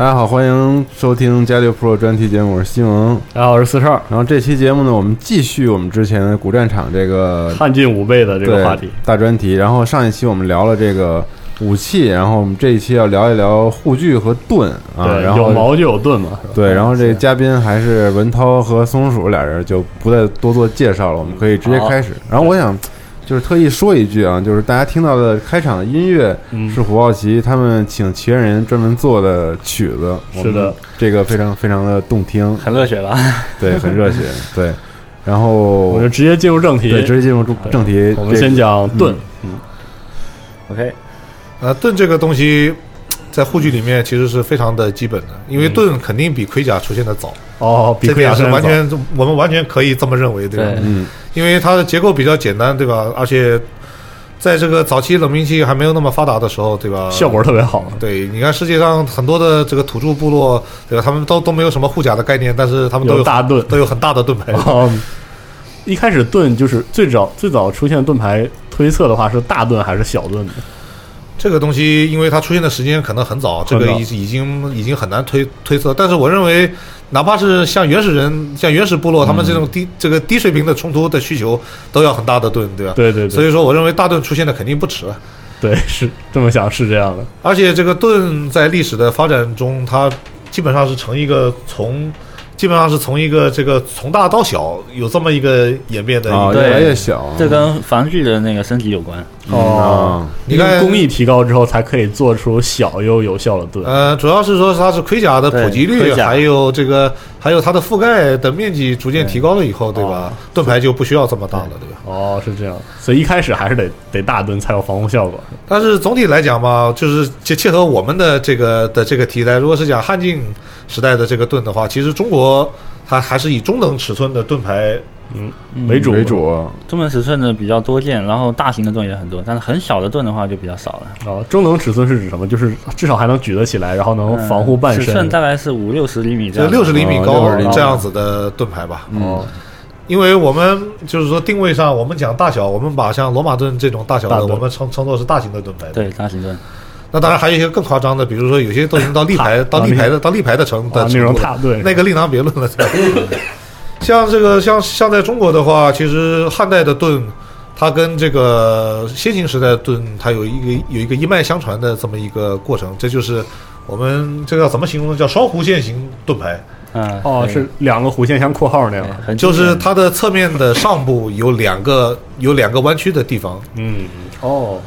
大家好，欢迎收听《加六 Pro》专题节目，我是西蒙。大家好，我是四少。然后这期节目呢，我们继续我们之前的古战场这个汉晋五倍的这个话题，大专题。然后上一期我们聊了这个武器，然后我们这一期要聊一聊护具和盾啊。对，然后有矛就有盾嘛。对，然后这个嘉宾还是文涛和松鼠俩人，就不再多做介绍了，我们可以直接开始。然后我想。就是特意说一句啊，就是大家听到的开场的音乐嗯是虎豹骑他们请奇缘人专门做的曲子，是的，这个非常非常的动听，很热血吧？对，很热血，对。然后我就直接进入正题。对，直接进入正正题。我们先讲盾。嗯，OK，呃，盾这个东西在护具里面其实是非常的基本的，因为盾肯定比盔甲出现的早，哦，比盔甲是完全我们完全可以这么认为，对吧？嗯，因为它的结构比较简单，对吧？而且在这个早期冷兵器还没有那么发达的时候，对吧？效果特别好。对，你看世界上很多的这个土著部落，对吧？他们都都没有什么护甲的概念，但是他们都有有大盾 都有很大的盾牌。哦，一开始盾就是最早最早出现盾牌，推测的话是大盾还是小盾的？这个东西，因为它出现的时间可能很早，这个已已经已经很难推推测。但是我认为，哪怕是像原始人、像原始部落，他们这种低这个低水平的冲突的需求，都要很大的盾，对吧？对对对，所以说，我认为大盾出现的肯定不迟。对是这么想是这样的。而且这个盾在历史的发展中，它基本上是成一个从。基本上是从一个这个从大到小有这么一个演变的啊，越来越小。这跟防具的那个升级有关。哦，你看因为工艺提高之后，才可以做出小又有效的盾。呃，主要是说它是盔甲的普及率，还有这个还有它的覆盖的面积逐渐提高了以后，对吧？盾牌就不需要这么大了，对吧？哦，是这样，所以一开始还是得得大盾才有防护效果。但是总体来讲嘛，就是切切合我们的这个的这个题材，如果是讲汉晋时代的这个盾的话，其实中国它还是以中等尺寸的盾牌为主为主，中等尺寸的比较多见，然后大型的盾也很多，但是很小的盾的话就比较少了。哦，中等尺寸是指什么？就是至少还能举得起来，然后能防护半嗯尺寸。大概是五六十厘米这就样。六十厘米高哦60厘米这样子的盾牌吧。哦，因为我们就是说定位上，我们讲大小，我们把像罗马盾这种大小的，我们称称作是大型的盾牌。对大型盾，那当然还有一些更夸张的，比如说有些都已经到立牌、到立牌的、到立牌的程的啊，那种程度了大盾，那个另当别论了。像这个像像在中国的话，其实汉代的盾，它跟这个先秦时代的盾，它有一个有一个一脉相传的这么一个过程，这就是我们这个要怎么形容呢？叫双弧线型盾牌，嗯，哦，是两个弧线像括号那样就是它的侧面的上部有两个有两个弯曲的地方，嗯，哦，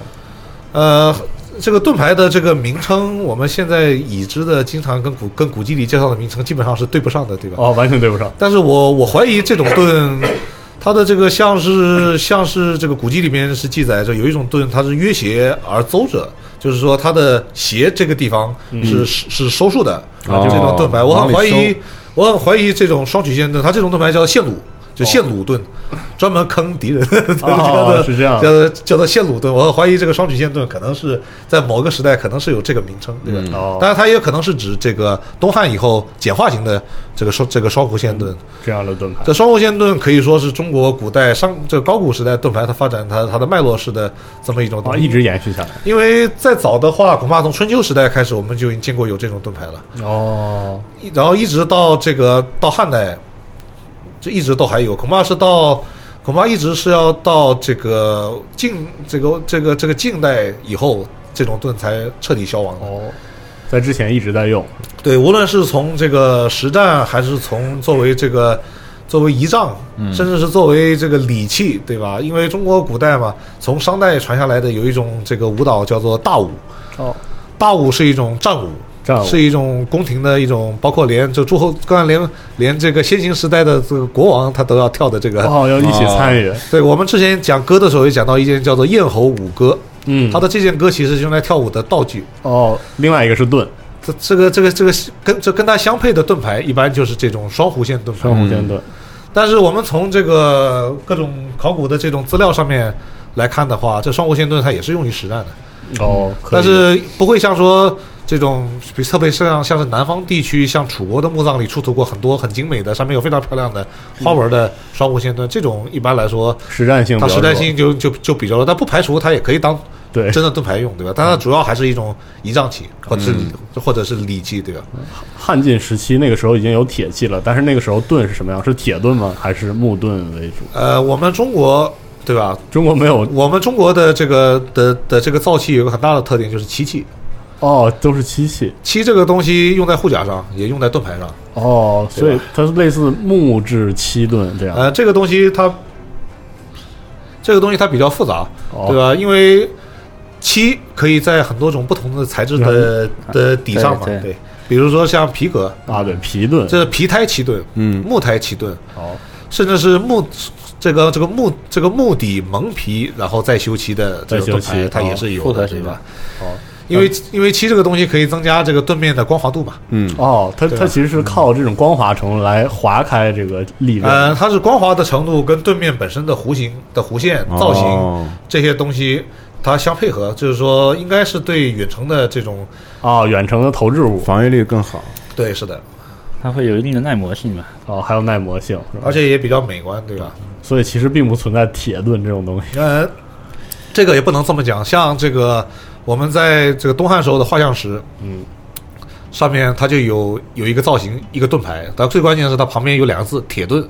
呃，这个盾牌的这个名称，我们现在已知的，经常跟古跟古籍里介绍的名称基本上是对不上的，对吧？哦，完全对不上。但是我我怀疑这种盾，它的这个像是像是这个古籍里面是记载着有一种盾，它是约斜而邹者，就是说它的斜这个地方是、是是收束的，哦就这种盾牌，我很怀疑，我很怀疑这种双曲线盾，它这种盾牌叫线弩。就线鲁盾，专门坑敌人，哦 是这样叫做叫做线鲁盾。我怀疑这个双曲线盾可能是在某个时代可能是有这个名称，对吧？当然，它也可能是指这个东汉以后简化型的这个双这个双弧线盾。这样的盾牌这双弧线盾可以说是中国古代商这个高古时代盾牌它发展它它的脉络式的这么一种东啊，西。一直延续下来。因为再早的话，恐怕从春秋时代开始，我们就已经见过有这种盾牌了。哦，然后一直到这个到汉代，这一直都还有，恐怕是到恐怕一直是要到这个近这个这个这个近代以后，这种盾才彻底消亡的。哦，在之前一直在用。对，无论是从这个实战，还是从作为这个作为仪仗，甚至是作为这个礼器，对吧？因为中国古代嘛，从商代传下来的有一种这个舞蹈叫做大舞，哦，大舞是一种战舞。是一种宫廷的一种，包括连就诸侯，刚才连连这个先秦时代的这个国王，他都要跳的这个。哦，要一起参与。对我们之前讲歌的时候，也讲到一件叫做燕侯舞歌，嗯，他的这件歌其实是用来跳舞的道具。哦，另外一个是盾，这这个这个这个跟这跟它相配的盾牌，一般就是这种双弧线盾牌。双弧线盾。但是我们从这个各种考古的这种资料上面来看的话，这双弧线盾它也是用于实战的，哦，但是不会像说这种，比特别像像是南方地区，像楚国的墓葬里出土过很多很精美的，上面有非常漂亮的花纹的双弧线盾，这种一般来说实战性它实战性就就就比较弱，但不排除它也可以当对真的盾牌用，对吧？但它主要还是一种仪仗器，或者是礼或者是礼器，对吧？汉晋时期那个时候已经有铁器了，但是那个时候盾是什么样？是铁盾吗？还是木盾为主？呃，我们中国对吧？中国没有我们中国的这个的的这个造器有个很大的特点，就是漆器。哦，都是漆器漆这个东西用在护甲上，也用在盾牌上。哦，所以它是类似木质漆盾这样。呃，这个东西它，这个东西它比较复杂，哦对吧？因为漆可以在很多种不同的材质的的底上嘛，对比如说像皮革，啊，对，皮盾。这是皮胎漆盾，嗯木胎漆盾，哦，甚至是木这个这个木这个木底蒙皮，然后再修漆的这再修种盾牌，漆哦它也是有的对吧？哦因为因为漆这个东西可以增加这个盾面的光滑度嘛，嗯，哦，它它其实是靠这种光滑程度来划开这个利刃。嗯，它是光滑的程度跟盾面本身的弧形的弧线造型、哦这些东西它相配合，就是说应该是对远程的这种，哦，远程的投掷物防御力更好。对，是的，它会有一定的耐磨性吧？哦，还有耐磨性，而且也比较美观，对吧？所以其实并不存在铁盾这种东西。呃，这个也不能这么讲，像这个我们在这个东汉时候的画像石，嗯，上面它就有有一个造型，一个盾牌，但最关键的是它旁边有两个字“铁盾”。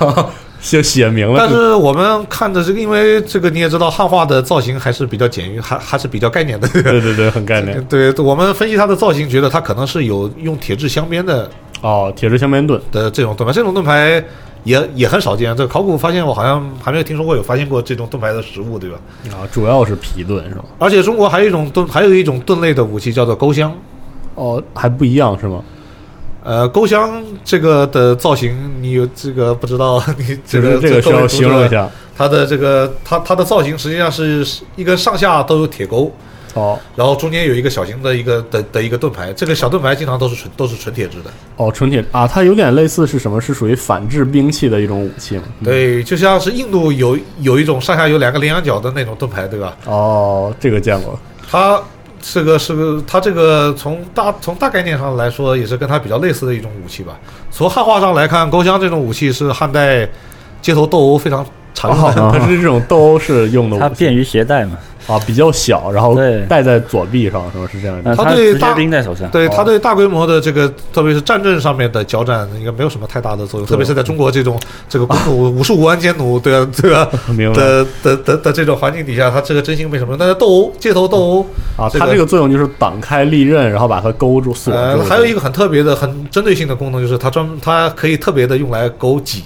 就写明了。但是我们看的这个，因为这个你也知道，汉化的造型还是比较简约，还还是比较概念的。对对对，很概念。对，我们分析它的造型，觉得它可能是有用铁质镶边的哦，铁质镶边盾。的这种盾牌，这种盾牌也也很少见。这考古发现，我好像还没有听说过有发现过这种盾牌的实物，对吧？啊，主要是皮盾是吧？而且中国还有一种盾，还有一种盾类的武器叫做钩香。哦，还不一样是吗？呃，钩香这个的造型，你有这个不知道？你这个这个需要形容一。下。它的这个它它的造型实际上是一根上下都有铁钩，哦然后中间有一个小型的一个的的一个盾牌。这个小盾牌经常都是纯都是纯铁制的。哦，纯铁啊，它有点类似是什么？是属于反制兵器的一种武器吗？对，就像是印度有有一种上下有两个羚羊角的那种盾牌，对吧？哦，这个见过。它这个是个，它这个从大从大概念上来说，也是跟它比较类似的一种武器吧。从汉化上来看，钩枪这种武器是汉代街头斗殴非常常用的。哦，它是这种斗殴式用的武器它便于携带嘛，啊，比较小，然后对戴在左臂上，是吧？是这样的。呃它它直接对大兵在手上。对它对大规模的这个，特别是战阵上面的交战，应该没有什么太大的作用。特别是在中国这种这个公武武术无安奸奴，对啊，对啊 明白的的的的这种环境底下，它这个真心没什么用。但是斗殴、街头斗殴啊，这个它这个作用就是挡开利刃，然后把它勾住锁还有一个很特别的、很针对性的功能，就是它专门它可以特别的用来勾戟，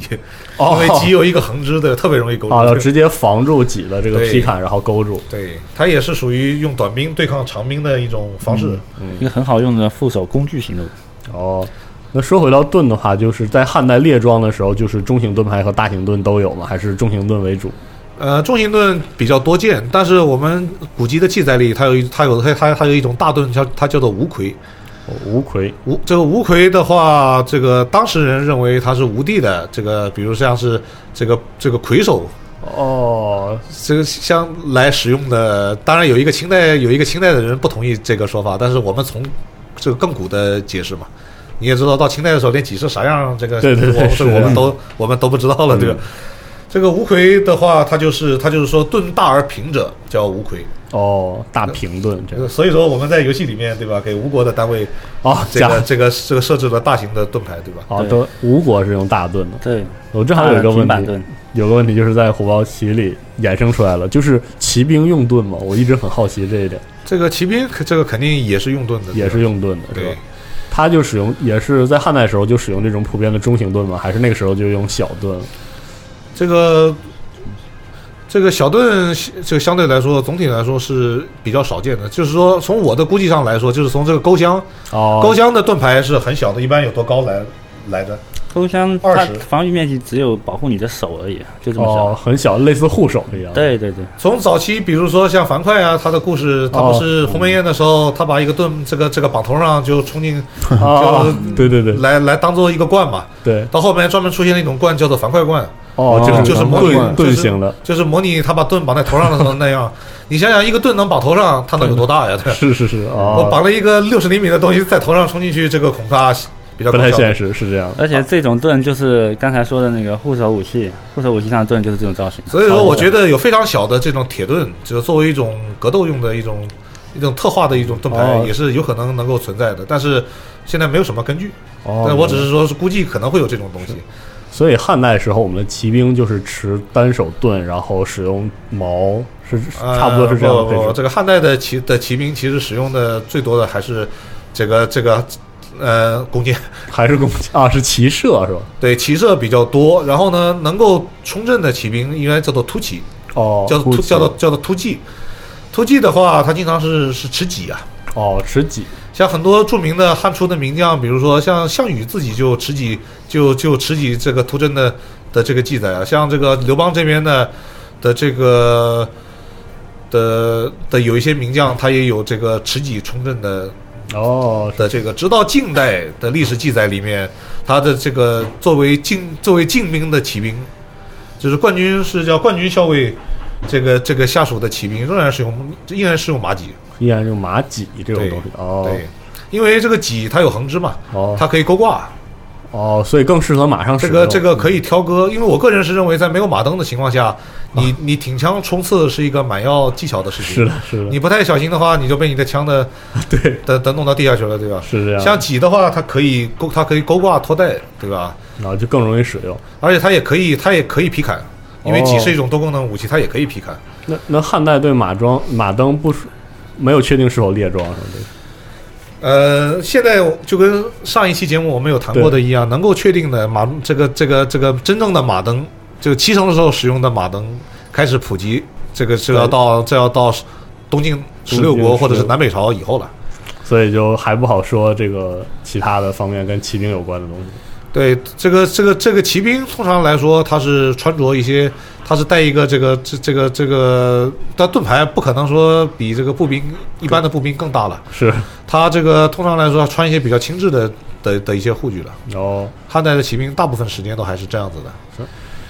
哦因为戟有一个横支的，特别容易勾住。啊，要直接防住戟的这个对劈砍，然后勾住。对，它也是属于用短兵对抗长兵的一种方式。一个很好用的副手工具型的。哦，那说回到盾的话，就是在汉代列装的时候，就是中型盾牌和大型盾都有吗？还是中型盾为主？呃，重型盾比较多见，但是我们古籍的记载里，它有一它有它它它有一种大盾叫它叫做无魁，无魁，无这个无魁的话，这个当时人认为它是无地的，这个比如像是这个这个魁首，哦，这个像来使用的，当然有一个清代有一个清代的人不同意这个说法，但是我们从这个更古的解释嘛，你也知道，到清代的时候连几是啥样，这个对对对我是这个我们都我们都不知道了，对吧？这个吴奎的话，他就是他就是说盾大而平者叫吴奎，哦，大平盾这个所以说我们在游戏里面对吧，给吴国的单位哦，这个这个这个设置了大型的盾牌对吧？哦，都吴国是用大盾的。对，我正好有一个问题。平板盾，有个问题就是在虎豹骑里衍生出来了，就是骑兵用盾嘛，我一直很好奇这一点，这个骑兵这个肯定也是用盾的，也是用盾的，是吧对？他就使用也是在汉代时候就使用这种普遍的中型盾吗？还是那个时候就用小盾？这个这个小盾，这个相对来说，总体来说是比较少见的。就是说，从我的估计上来说，就是从这个钩箱，哦，钩箱的盾牌是很小的，一般有多高来来着？钩箱它20防御面积只有保护你的手而已，就这么小。哦，很小，类似护手一样。对对对，从早期，比如说像樊哙啊，他的故事，他不是鸿门宴的时候，他把一个盾这个这个绑头上就冲进，哦，对对对来来当做一个罐嘛。对，到后面专门出现了一种罐，叫做樊哙罐，哦，就是就是模拟盾的，就是模拟他把盾绑在头上的时候那样。你想想，一个盾能绑头上，它能有多大呀？对。是是是，哦，我绑了一个六十厘米的东西在头上冲进去，这个恐怕比较不太现实，是这样。而且这种盾就是刚才说的那个护手武器，护手武器上的盾就是这种造型。所以说，我觉得有非常小的这种铁盾，就是作为一种格斗用的一种一种特化的一种盾牌，哦也是有可能能够存在的。但是现在没有什么根据，哦，但我只是说是估计可能会有这种东西。所以汉代时候，我们的骑兵就是持单手盾，然后使用矛，是呃差不多是这样的这个汉代的骑的骑兵其实使用的最多的还是这个这个呃弓箭，还是弓箭啊，是骑射是吧？对骑射比较多。然后呢，能够冲阵的骑兵应该叫做突骑，哦，叫做突叫做叫做突骑。突骑的话，它经常是是持戟啊。哦，持戟像很多著名的汉初的名将，比如说像项羽自己就持戟，就就持戟这个突阵的的这个记载啊。像这个刘邦这边的的这个的的有一些名将，他也有这个持戟冲阵的哦，的这个。直到近代的历史记载里面，他的这个作为禁作为禁兵的骑兵，就是冠军是叫冠军校尉。这个这个下属的骑兵仍然是用依然是用马戟，依然用马戟这种东西。哦对，因为这个戟它有横支嘛，哦它可以勾挂，哦，所以更适合马上使这。个这个可以挑歌，因为我个人是认为，在没有马灯的情况下，你你挺枪冲刺是一个蛮要技巧的事情。是的，是的，你不太小心的话，你就被你的枪的 对的的弄到地下去了，对吧？是这样。像戟的话，它可以勾，它可以勾挂拖带，对吧？然后就更容易使用。而且它也可以，它也可以劈砍，因为哦戟是一种多功能武器，它也可以劈砍。那那汉代对马装马灯不是没有确定是否列装是吧？呃，现在就跟上一期节目我们有谈过的一样，能够确定的马这个这个这个真正的马灯，这个骑乘的时候使用的马灯开始普及，这个是要到这要到东晋十六国或者是南北朝以后了。所以就还不好说这个其他的方面跟骑兵有关的东西。对，这个这个这个骑兵通常来说，他是穿着一些，他是带一个这个这这个这个，但盾牌不可能说比这个步兵一般的步兵更大了。是，他这个通常来说穿一些比较轻质的的的一些护具了。然后汉代的骑兵大部分时间都还是这样子的。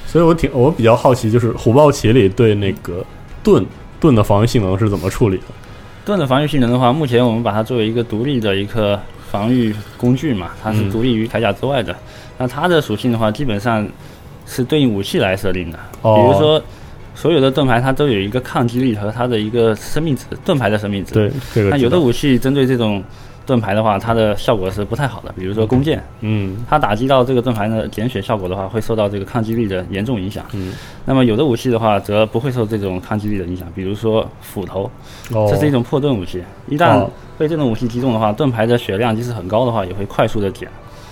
所以我挺我比较好奇，就是虎豹骑里对那个盾盾的防御性能是怎么处理的？盾的防御性能的话，目前我们把它作为一个独立的一个防御工具嘛，它是嗯独立于铠甲之外的。那它的属性的话，基本上是对应武器来设定的。哦比如说，所有的盾牌它都有一个抗击力和它的一个生命值，盾牌的生命值。对，这个那有的武器针对这种盾牌的话，它的效果是不太好的。比如说弓箭，嗯它打击到这个盾牌的减血效果的话，会受到这个抗击力的严重影响。嗯，那么有的武器的话，则不会受这种抗击力的影响，比如说斧头，哦，这是一种破盾武器。一旦哦被这种武器击中的话，盾牌的血量即使很高的话，也会快速的减，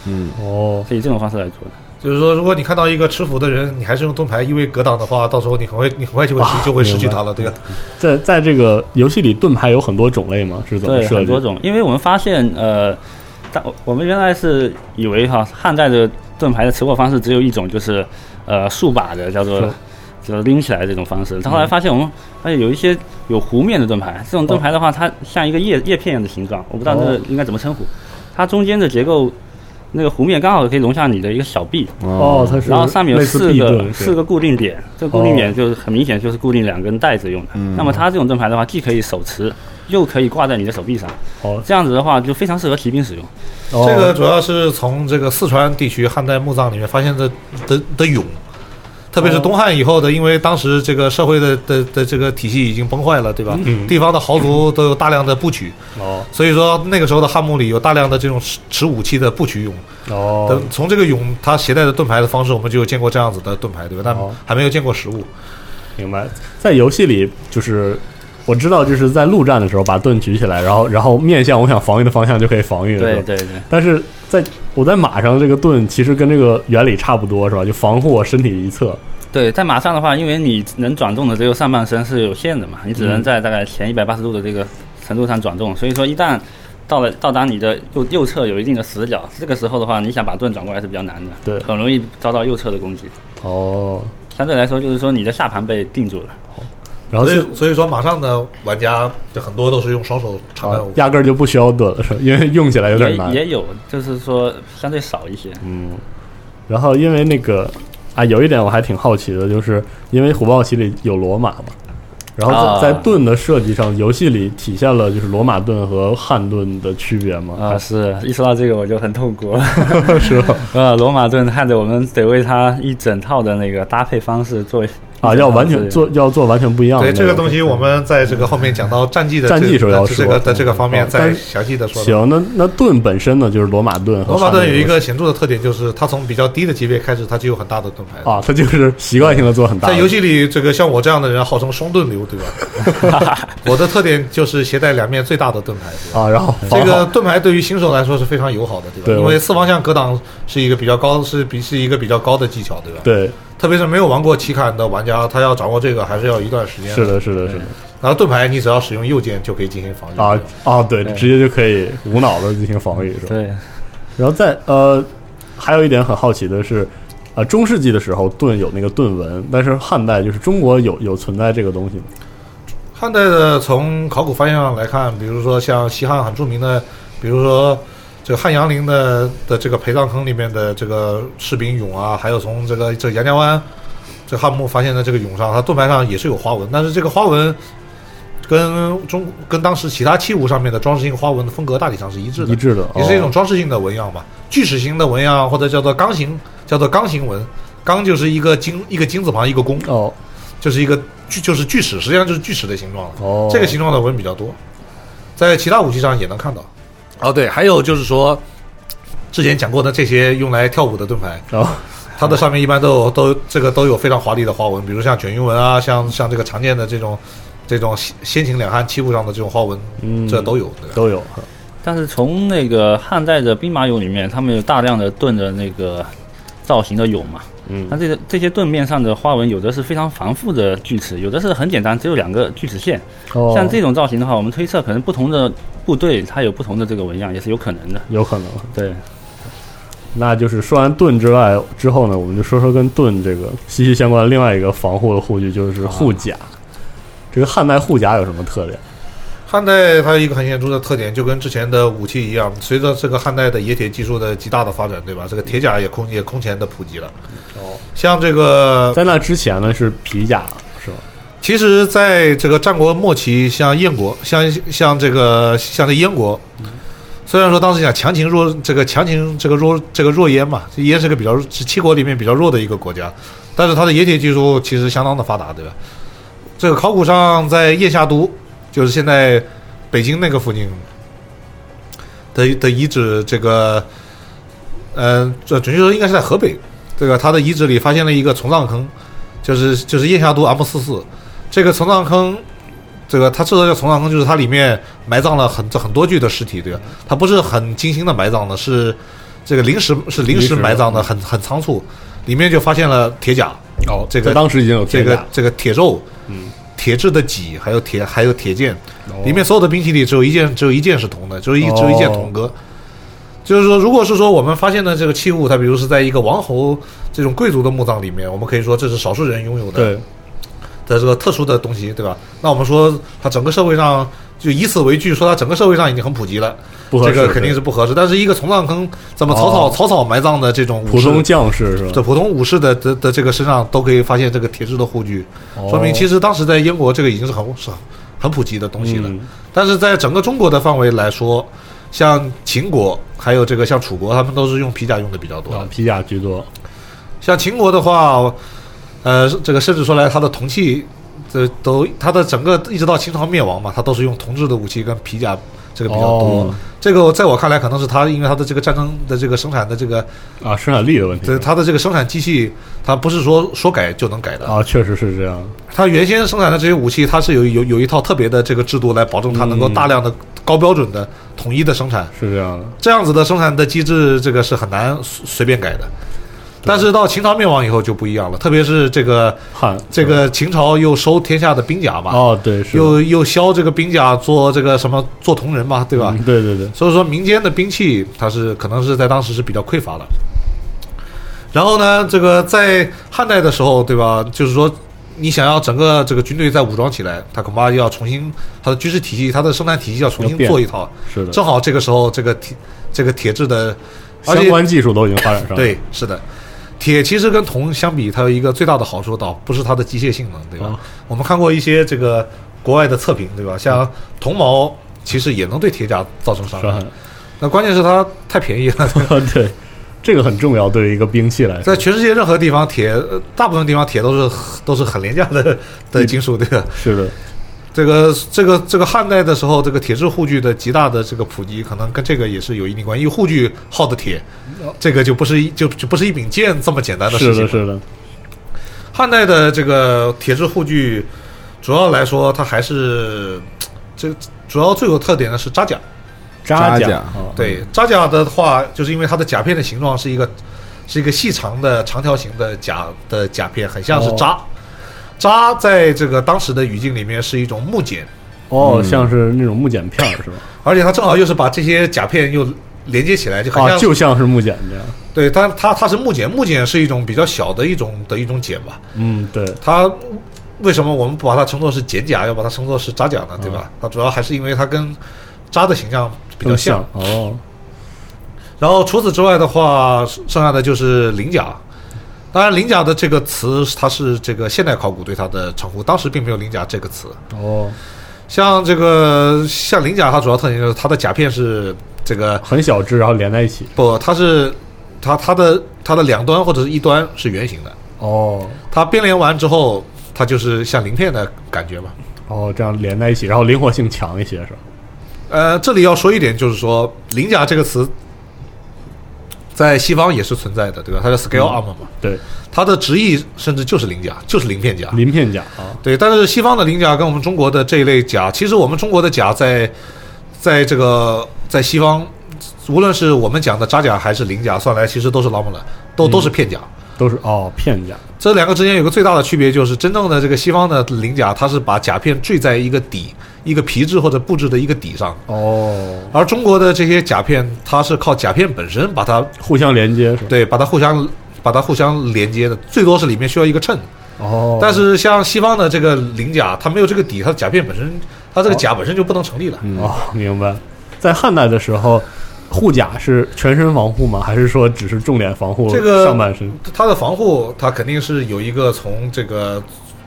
嗯，哦，是以这种方式来做的。就是说，如果你看到一个持斧的人，你还是用盾牌一位格挡的话，到时候你很快你很快就会就会失去明白它了，对吧？在在这个游戏里，盾牌有很多种类吗？是怎么对，设计？很多种，因为我们发现，呃，但我们原来是以为哈，汉代的盾牌的持握方式只有一种，就是呃竖把的，叫做就是拎起来这种方式。但后来发现，我们发现有一些有弧面的盾牌，这种盾牌的话，它像一个叶叶片一样的形状，我不知道这个应该怎么称呼。它中间的结构，那个弧面刚好可以容下你的一个小臂，哦，它是然后上面有四个，四个固定点，这个固定点哦。就是很明显就是固定两根带子用的。那么它这种盾牌的话，既可以手持，又可以挂在你的手臂上，哦。这样子的话就非常适合骑兵使用。哦。这个主要是从这个四川地区汉代墓葬里面发现的的的俑，特别是东汉以后的，因为当时这个社会的的的这个体系已经崩坏了，对吧？地方的豪族都有大量的部曲，哦所以说那个时候的汉墓里有大量的这种持持武器的部曲俑。哦从这个俑它携带的盾牌的方式，我们就有见过这样子的盾牌，对吧？但哦还没有见过实物。明白，在游戏里就是我知道，就是在陆战的时候把盾举起来，然后然后面向我想防御的方向就可以防御了。对对对，但是在我在马上这个盾其实跟这个原理差不多，是吧？就防护我身体一侧。对，在马上的话，因为你能转动的只有上半身是有限的嘛，你只能在大概前一百八十度的这个程度上转动，所以说一旦到了到达你的右右侧有一定的死角，这个时候的话，你想把盾转过来是比较难的，对很容易遭到右侧的攻击。哦，相对来说，就是说你的下盘被定住了。然后是所以所以说，马上的玩家就很多都是用双手长啊弹武，压根儿就不需要盾了，是吧？因为用起来有点难。也也有，就是说相对少一些。嗯，然后因为那个啊，有一点我还挺好奇的，就是因为虎豹骑里有罗马嘛，然后啊在在盾的设计上，游戏里体现了就是罗马盾和汉盾的区别嘛？啊，是一说到这个我就很痛苦。是吧？呃，罗马盾看着我们得为它一整套的那个搭配方式做啊，要完全做要做完全不一样的对。这个东西，我们在这个后面讲到战绩的战绩这时候要说这个的这个方面嗯再详细的说。行，那那盾本身呢，就是罗马盾罗马盾有一个显著的特点，就是它从比较低的级别开始，它就有很大的盾牌。啊，它就是习惯性的做很大。在游戏里，这个像我这样的人号称双盾流，对吧？我的特点就是携带两面最大的盾牌。啊，然后这个盾牌对于新手来说是非常友好的，对吧？对因为四方向格挡是一个比较高，是比是一个比较高的技巧，对吧？对，特别是没有玩过奇坎的玩家，他要掌握这个还是要一段时间。是的，是的，是的。然后盾牌你只要使用右键就可以进行防御。啊啊，对，直接就可以无脑的进行防御，是吧？对。然后在呃，还有一点很好奇的是，呃，中世纪的时候盾有那个盾纹，但是汉代就是中国有有存在这个东西吗？汉代的从考古发现上来看，比如说像西汉很著名的，比如说这个汉阳陵的的这个陪葬坑里面的这个士兵俑啊，还有从这个这个杨家湾这汉墓发现的这个俑上，它盾牌上也是有花纹，但是这个花纹跟中跟当时其他器物上面的装饰性花纹的风格大体上是一致的，一致的，也是一种哦装饰性的纹样吧，锯齿形的纹样或者叫做钢形，叫做钢形纹，钢就是一个金一个金字旁一个弓，哦就是一个锯就是锯齿，实际上就是锯齿的形状了。哦，这个形状的纹比较多，在其他武器上也能看到。哦，对，还有就是说，之前讲过的这些用来跳舞的盾牌，然后它的上面一般都有都这个都有非常华丽的花纹，比如像卷云纹啊，像像这个常见的这种这种先先秦两汉器物上的这种花纹，嗯，这都有。对吧都有，但是从那个汉代的兵马俑里面，他们有大量的盾的那个造型的俑嘛。嗯那这个这些盾面上的花纹，有的是非常繁复的锯齿，有的是很简单，只有两个锯齿线。哦，像这种造型的话，我们推测可能不同的部队它有不同的这个纹样，也是有可能的。有可能。对，那就是说完盾之外之后呢，我们就说说跟盾这个息息相关的另外一个防护的护具，就是护甲。这个汉代护甲有什么特点？汉代它有一个很显著的特点，就跟之前的武器一样，随着这个汉代的冶铁技术的极大的发展，对吧？这个铁甲也空也空前的普及了。哦，像这个在那之前呢是皮甲，是吧？其实，在这个战国末期，像燕国，像像这个像这燕国，虽然说当时讲强秦弱，这个强秦这个弱这个弱燕嘛，这燕是个比较是七国里面比较弱的一个国家，但是它的冶铁技术其实相当的发达，对吧？这个考古上在燕下都，就是现在北京那个附近的的遗址，这个，呃，这准确说应该是在河北，这个它的遗址里发现了一个从葬坑，就是就是燕下都 M 四四。这个从葬坑，这个它之所以叫从葬坑，就是它里面埋葬了很很多具的尸体，对吧？它不是很精心的埋葬的，是这个临时是临时埋葬的，很很仓促。里面就发现了铁甲，哦这个当时已经有这个这个铁肉，嗯，铁制的戟，还有铁还有铁剑，哦里面所有的兵器里只有一件只有一件是铜的，只有一哦只有一件铜戈。就是说，如果是说我们发现的这个器物，它比如是在一个王侯这种贵族的墓葬里面，我们可以说这是少数人拥有的对，的这个特殊的东西，对吧？那我们说，它整个社会上就以此为据说它整个社会上已经很普及了，不合适，这个肯定是不合适。但是一个从葬坑怎么草草、哦草草埋葬的这种普通将士是吧？这普通武士的的的这个身上都可以发现这个铁质的护具，哦说明其实当时在英国这个已经是很是很普及的东西了。嗯但是在整个中国的范围来说，像秦国还有这个像楚国，他们都是用皮甲用的比较多。啊，皮甲居多。像秦国的话，呃，这个甚至说来，它的铜器，这都它的整个一直到清朝灭亡嘛，它都是用铜制的武器跟皮甲这个比较多。哦这个在我看来，可能是它因为它的这个战争的这个生产的这个，啊，生产力的问题对它的这个生产机器，它不是说说改就能改的。啊，确实是这样。它原先生产的这些武器，它是有有有一套特别的这个制度来保证它能够大量的高标准的统一的生产。是这样的，这样子的生产的机制，这个是很难随随便改的。但是到秦朝灭亡以后就不一样了，特别是这个汉这个秦朝又收天下的兵甲嘛，哦，对，是又又削这个兵甲做这个什么做铜人嘛，对吧？嗯对对对，所以说民间的兵器它是可能是在当时是比较匮乏的。然后呢，这个在汉代的时候，对吧？就是说，你想要整个这个军队再武装起来，他恐怕要重新他的军事体系、他的生产体系要重新做一套。是的，正好这个时候，这个铁这个铁质的，相关技术都已经发展上了。对，是的。铁其实跟铜相比，它有一个最大的好处，倒不是它的机械性能，对吧？哦我们看过一些这个国外的测评，对吧？像铜毛其实也能对铁甲造成伤害那关键是它太便宜了。对，这个很重要，对于一个兵器来说。在全世界任何地方，铁呃大部分地方铁都是都是很廉价的的金属，对吧？是的，这个这个这个汉代的时候，这个铁制护具的极大的这个普及，可能跟这个也是有一定关系。因为护具耗的铁，这个就不是一就就不是一柄剑这么简单的事情。是的，是的，汉代的这个铁制护具，主要来说，它还是这主要最有特点的是扎甲。扎甲啊，对扎甲的话，就是因为它的甲片的形状是一个是一个细长的长条形的甲的甲片，很像是哦扎。在这个当时的语境里面是一种木简，哦，嗯像是那种木简片儿是吧？而且它正好又是把这些甲片又连接起来，就很像、啊，就像是木简这样。对它它它是木简，木简是一种比较小的一种的一种简吧。嗯，对，它为什么我们不把它称作是简甲，要把它称作是扎甲呢？对吧？它主要还是因为它跟扎的形象比较更像。哦，然后除此之外的话，剩下的就是鳞甲。当然，鳞甲的这个词，它是这个现代考古对它的称呼，当时并没有鳞甲这个词。哦，像这个像鳞甲，它主要特点就是它的甲片是这个很小只，然后连在一起。不，它是它它的它的两端或者是一端是圆形的，哦，它编连完之后，它就是像鳞片的感觉嘛。哦，这样连在一起，然后灵活性强一些是吧？呃，这里要说一点，就是说“鳞甲”这个词在西方也是存在的，对吧？它叫 scale armor 嘛，对，它的直译甚至就是鳞甲，就是鳞片甲。鳞片甲啊，对，但是西方的鳞甲跟我们中国的这一类甲，其实我们中国的甲在在这个在西方，无论是我们讲的扎甲还是鳞甲，算来其实都是拉姆了，都都是片甲。都是哦片甲。这两个之间有个最大的区别，就是真正的这个西方的鳞甲，它是把甲片缀在一个底、一个皮质或者布质的一个底上，哦，而中国的这些甲片，它是靠甲片本身把它互相连接是吧？对把它互相把它互相连接的，最多是里面需要一个衬。哦，但是像西方的这个鳞甲，它没有这个底，它的甲片本身，它这个甲本身就不能成立了。哦，明白。在汉代的时候，护甲是全身防护吗？还是说只是重点防护这个上半身？它的防护，它肯定是有一个从这个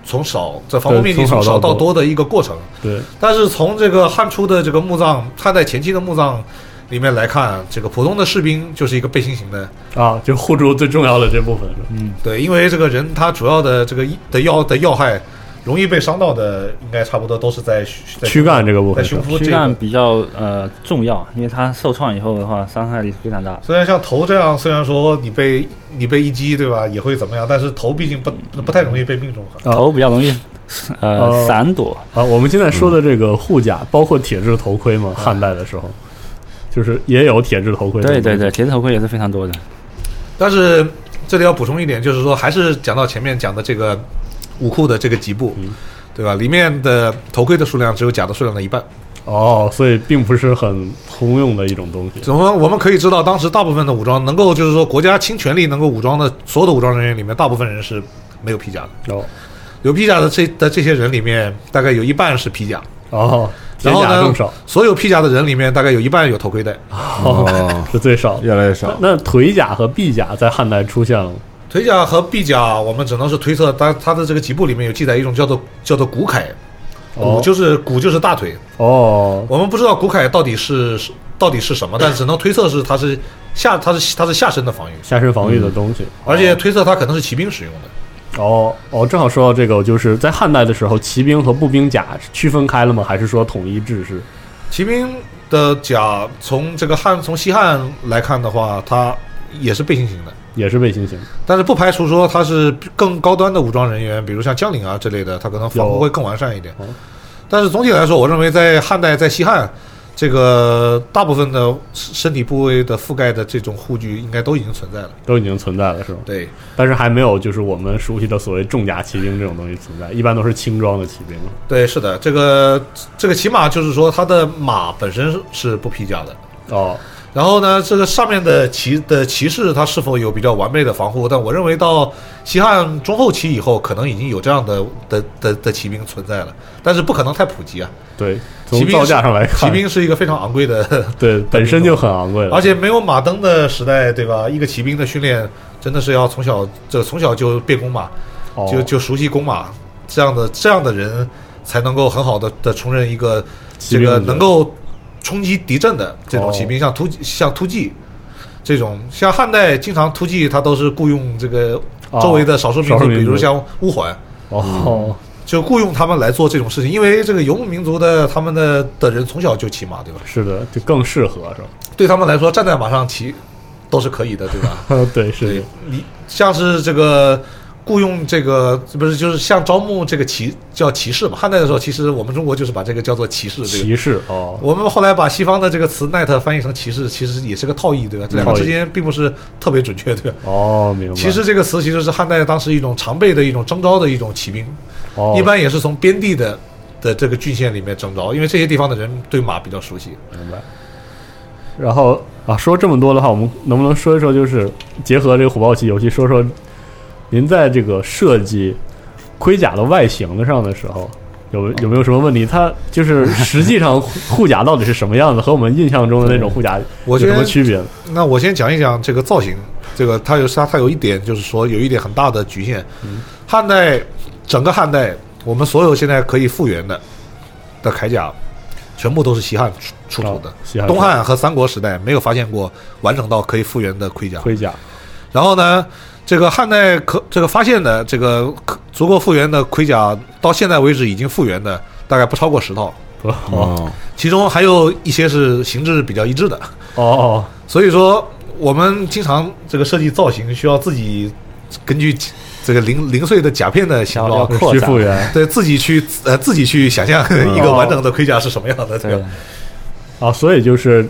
从少这防护面积少到多的一个过程。对，但是从这个汉初的这个墓葬，汉代前期的墓葬里面来看，这个普通的士兵就是一个背心型的。啊，就护住最重要的这部分？嗯，对，因为这个人他主要的这个的要的要害，容易被伤到的，应该差不多都是在在躯干这个部分在胸腹这躯干个。比较呃重要，因为它受创以后的话，伤害力非常大。虽然像头这样，虽然说你被你被一击，对吧，也会怎么样，但是头毕竟不不太容易被命中。啊头比较容易呃哦闪躲，啊，我们现在说的这个护甲，包括铁质头盔嘛？汉代的时候，就是也有铁质头盔。对对对，，铁头盔也是非常多的。但是这里要补充一点，就是说还是讲到前面讲的这个武库的这个级部，对吧？里面的头盔的数量只有甲的数量的一半。哦，所以并不是很通用的一种东西。怎么我们可以知道，当时大部分的武装能够就是说国家倾全力能够武装的所有的武装人员里面，大部分人是没有皮甲的。哦，有皮甲的这的这些人里面，大概有一半是皮甲，哦，铁然后呢甲更少，，所有披甲的人里面大概有一半有头盔戴。哦，是最少。越来越少。那腿甲和臂甲在汉代出现了吗？腿甲和臂甲，我们只能是推测，它它的这个几部里面有记载一种叫做叫做骨铠，骨哦。就是骨就是大腿，哦，我们不知道骨铠到底是是到底是什么，但只能推测是它是下它是它是下身的防御，下身防御的东西，而且推测它可能是骑兵使用的。哦哦，正好说到这个，就是在汉代的时候，骑兵和步兵甲区分开了吗？还是说统一制式？骑兵的甲从这个汉从西汉来看的话，它也是背心型的，也是卫星型？但是不排除说它是更高端的武装人员，比如像将领啊之类的，它可能防护会更完善一点哦。但是总体来说，我认为在汉代在西汉。这个大部分的身体部位的覆盖的这种护具，应该都已经存在了。都已经存在了，是吗？对，但是还没有就是我们熟悉的所谓重甲骑兵这种东西存在，一般都是轻装的骑兵。对，是的，这个这个骑马就是说，它的马本身是不披甲的。哦，然后呢，这个上面的骑的骑士，他是否有比较完备的防护？但我认为到西汉中后期以后，可能已经有这样的的的的骑兵存在了，但是不可能太普及啊。对，从造价上来看，骑兵是一个非常昂贵的，对 本身就很昂贵了，而且没有马灯的时代，对吧？一个骑兵的训练真的是要从小这从小就变弓马，哦就就熟悉弓马，这样的这样的人才能够很好的的充任一个这个能够冲击敌阵的这种哦骑兵，像突像突骑这种，像汉代经常突骑，他都是雇佣这个哦周围的少数民族，比如像乌桓。哦，就雇佣他们来做这种事情，因为这个游牧民族的他们的的人从小就骑马，对吧？是的，就更适合是吧？对他们来说，站在马上骑都是可以的，对吧？对，是的，你像是这个雇佣这个不是就是像招募这个骑叫骑士嘛？汉代的时候，其实我们中国就是把这个叫做骑士。这个骑士哦，我们后来把西方的这个词 knight 翻译成骑士，其实也是个套译，对吧？这两个之间并不是特别准确，对吧？哦，明白。骑士这个词其实是汉代当时一种常备的一种征召的一种骑兵，哦，一般也是从边地的的这个郡县里面征召，因为这些地方的人对马比较熟悉。明白。然后啊，说这么多的话，我们能不能说一说，就是结合这个虎豹骑游戏，说说您在这个设计盔甲的外形的上的时候，有有没有什么问题？它就是实际上护甲到底是什么样子，和我们印象中的那种护甲 有什么区别？那我先讲一讲这个造型，这个它有它它有一点就是说有一点很大的局限。汉代整个汉代，我们所有现在可以复原的的铠甲，全部都是西汉出出土的哦。西汉东汉和三国时代没有发现过完整到可以复原的盔甲。盔甲然后呢，这个汉代可这个发现的这个可足够复原的盔甲，到现在为止已经复原的大概不超过十套，哦。哦，其中还有一些是形制比较一致的。哦所以说，我们经常这个设计造型需要自己根据这个零零碎的甲片的形状，去复原。对自己去呃自己去想象一个完整的盔甲是什么样的，对对。吧？啊，所以就是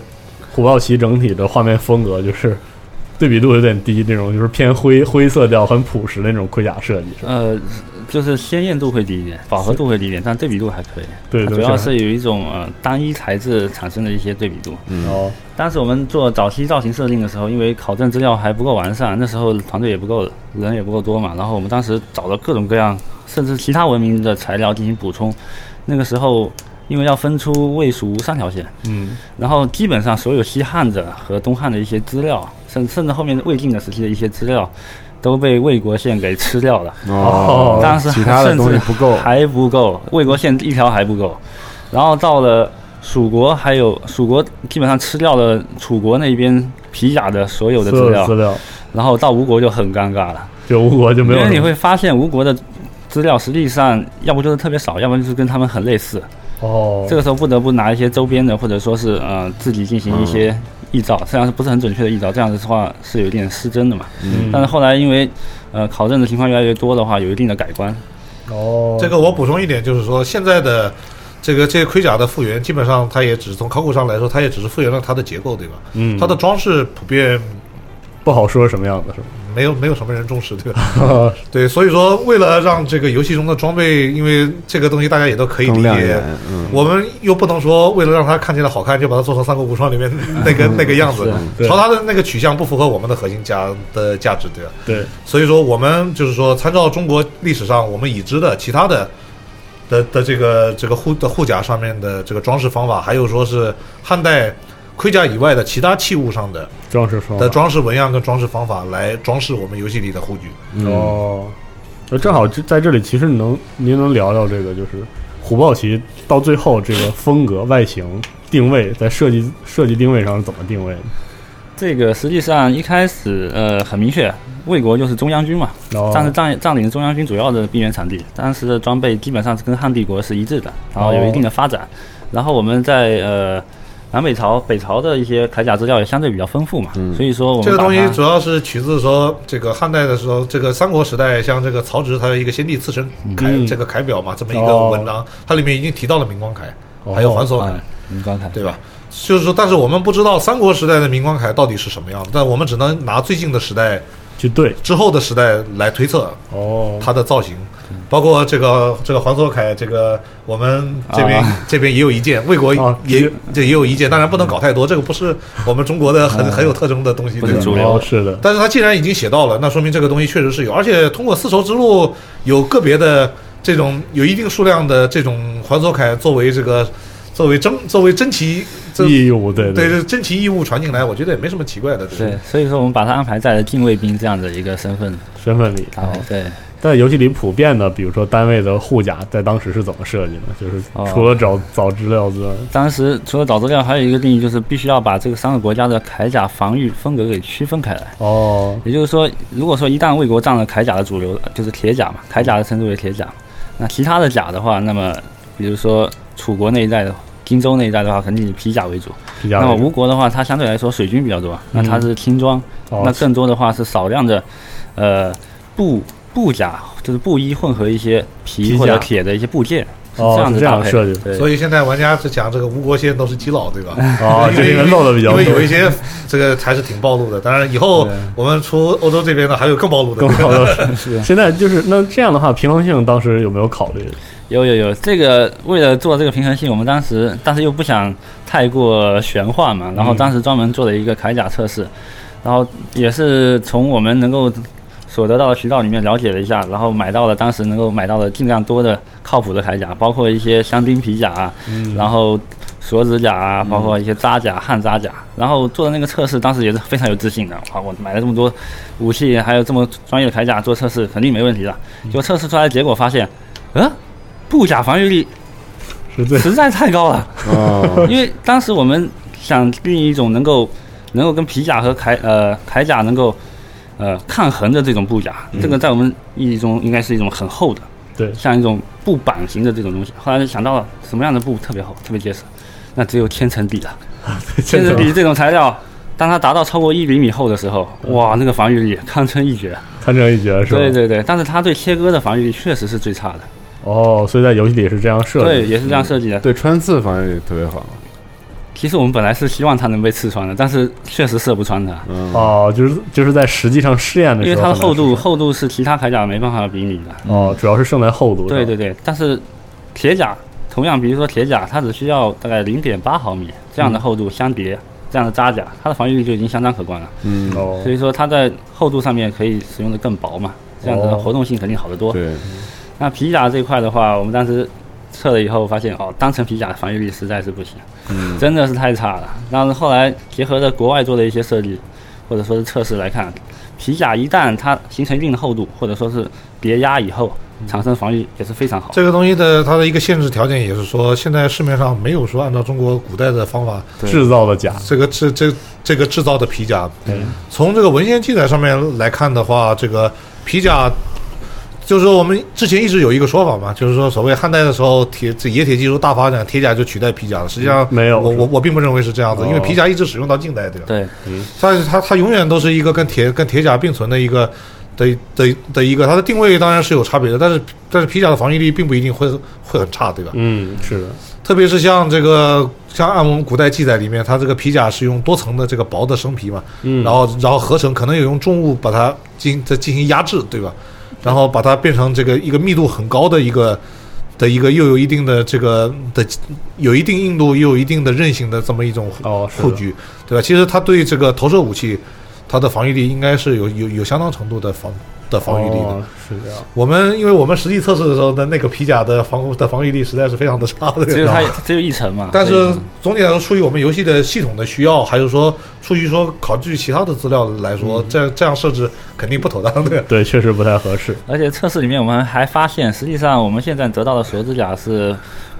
虎豹骑整体的画面风格就是对比度有点低，那种就是偏灰灰色调、很朴实的那种盔甲设计，是吧？呃，就是鲜艳度会低一点，饱和度会低一点，但对比度还可以。对主要是是有一种呃单一材质产生的一些对比度。哦当时我们做早期造型设定的时候，因为考证资料还不够完善，那时候团队也不够，人也不够多嘛。然后我们当时找了各种各样，甚至其他文明的材料进行补充。那个时候，因为要分出魏蜀吴三条线，嗯然后基本上所有西汉的和东汉的一些资料，甚甚至后面魏晋的时期的一些资料，都被魏国线给吃掉了。哦当时其他的甚至东西不够，还不够，魏国线一条还不够，然后到了蜀国，还有蜀国基本上吃掉了楚国那边皮甲的所有的资料。资，料，然后到吴国就很尴尬了，就吴国就没有因为你会发现吴国的资料实际上要不就是特别少，要不就是跟他们很类似，哦，这个时候不得不拿一些周边的，或者说是呃自己进行一些臆造，实际上是不是很准确的臆造，这样子的话是有一点失真的嘛。嗯但是后来因为呃考证的情况越来越多的话，有一定的改观。哦，这个我补充一点，就是说现在的这个这些盔甲的复原，基本上它也只是从考古上来说，它也只是复原了它的结构，对吧？嗯它的装饰普遍不好说什么样子是吧？没有没有什么人重视，对吧？对，所以说为了让这个游戏中的装备，因为这个东西大家也都可以理解我们又不能说为了让它看起来好看，就把它做成《三国无双》里面 那个那个样子，对朝它的那个取向不符合我们的核心价的价值，对吧？对，所以说我们就是说，参照中国历史上我们已知的其他的的的这个这个护的护甲上面的这个装饰方法，还有说是汉代盔甲以外的其他器物上的装饰方法的装饰纹样跟装饰方法来装饰我们游戏里的护具。哦，那正好这在这里，其实你能您能聊聊这个，就是虎豹骑到最后这个风格、外形、定位，在设计设计定位上是怎么定位的？这个实际上一开始呃很明确，魏国就是中央军嘛，哦当时占占领中央军主要的兵源场地，当时的装备基本上是跟汉帝国是一致的，然后有一定的发展。然后我们在呃南北朝、北朝的一些铠甲资料也相对比较丰富嘛，所以说我们这个东西主要是取自说这个汉代的时候，这个三国时代，像这个曹植他有一个先帝刺史铠、嗯。这个铠表嘛，这么一个哦。文章，它里面已经提到了明光铠，哦还有环所铠，哎，明光铠，对吧？就是说，但是我们不知道三国时代的明光铠到底是什么样的，但我们只能拿最近的时代去对。之后的时代来推测哦，它的造型，包括这个这个环所铠，这个我们这边、啊。这边也有一件，魏国啊也、是。这也有一件，当然不能搞太多，这个不是我们中国的很、很有特征的东西，对吧？不是主流哦是的，但是他既然已经写到了，那说明这个东西确实是有，而且通过丝绸之路有个别的这种有一定数量的这种环所铠作为这个作为珍作为珍奇这义务对对。这珍奇异物传进来，我觉得也没什么奇怪的。对对，所以说我们把它安排在了禁卫兵这样的一个身份。身份里。哦，对，在游戏里普遍的，比如说单位的护甲，在当时是怎么设计的？就是哦除了找找资料之外，当时除了找资料，还有一个定义就是必须要把这个三个国家的铠甲防御风格给区分开来。哦，也就是说，如果说一旦魏国占了铠甲的主流，就是铁甲嘛，铠甲的称之为铁甲。那其他的甲的话，那么比如说楚国那一带的、荆州那一带的话，肯定以皮甲为主。皮甲那么吴国的话，它相对来说水军比较多，那它是轻装，哦那更多的话是少量的，呃，布布甲，就是布衣混合一些皮或者铁的一些部件，是这这样子搭配样设计对，所以现在玩家是讲这个吴国先都是基佬，对吧？哦，因为这里面漏的比较多，因为有一些这个还是挺暴露的。当然，以后我们出欧洲这边的还有更暴露的。更暴露 的。现在就是那这样的话，平衡性当时有没有考虑？有有有，这个为了做这个平衡性，我们当时但是又不想太过玄幻嘛，然后当时专门做了一个铠甲测试，然后也是从我们能够所得到的渠道里面了解了一下，然后买到了当时能够买到的尽量多的靠谱的铠甲，包括一些香槟皮甲啊，然后锁子甲啊，包括一些扎甲、焊扎甲，然后做的那个测试，当时也是非常有自信的。哇，我买了这么多武器，还有这么专业的铠甲做测试，肯定没问题的。结果测试出来的结果发现，呃，布甲防御力实在实在太高了。哦，因为当时我们想定一种能够能够跟皮甲和铠呃铠甲能够呃抗衡的这种布甲，这个在我们意义中应该是一种很厚的，对像一种布板型的这种东西。后来就想到了什么样的布特别厚、特别结实，那只有千层底了。千层底这种材料。当它达到超过一厘米厚的时候，哇，那个防御力堪称一绝。堪称一绝，是吧？对对对，但是它对切割的防御力确实是最差的。哦，所以在游戏里是这样设计的。对，也是这样设计的。对穿刺防御力特别好。其实我们本来是希望它能被刺穿的，但是确实射不穿它。嗯，哦，就是就是在实际上试验的时候因为，它的厚度厚度是其他铠甲没办法比拟的。哦，主要是胜在厚度。对对对，但是铁甲同样，比如说铁甲，它只需要大概零点八毫米这样的厚度相叠，这样的扎甲，它的防御力就已经相当可观了。嗯，哦所以说它在厚度上面可以使用的更薄嘛，这样子的哦活动性肯定好得多。对，那皮甲这一块的话，我们当时测了以后发现，哦，单层皮甲的防御力实在是不行，嗯，真的是太差了。但是后来结合着国外做的一些设计，或者说是测试来看，皮甲一旦它形成一定的厚度，或者说是叠压以后，产生防御也是非常好。这个东西的它的一个限制条件也是说，现在市面上没有说按照中国古代的方法，制造的甲，这个制这这个制造的皮甲。对从这个文献记载上面来看的话，这个皮甲。就是说，我们之前一直有一个说法嘛，就是说，所谓汉代的时候，铁这冶铁技术大发展，铁甲就取代皮甲了。实际上没有我我我并不认为是这样子，哦因为皮甲一直使用到近代，对吧？对，它它它永远都是一个跟铁跟铁甲并存的一个的的的一个，它的定位当然是有差别的，但是但是皮甲的防御力并不一定会会很差，对吧？嗯，是的，特别是像这个像按我们古代记载里面，它这个皮甲是用多层的这个薄的生皮嘛，嗯，然后然后合成，可能有用重物把它进再进行压制，对吧？然后把它变成这个一个密度很高的一个的一个又有一定的这个的有一定硬度又有一定的韧性的这么一种哦，是的护具，对吧？其实它对这个投射武器，它的防御力应该是有有有相当程度的防的的防御力的。哦是这样。我们因为我们实际测试的时候的那个皮甲的防的防御力实在是非常的差的，只有它只有一层嘛。但是总体来说，出于我们游戏的系统的需要，还是说出于说考据其他的资料来说，这样这样设置肯定不妥当的。对，确实不太合适。而且测试里面我们还发现，实际上我们现在得到的锁指甲是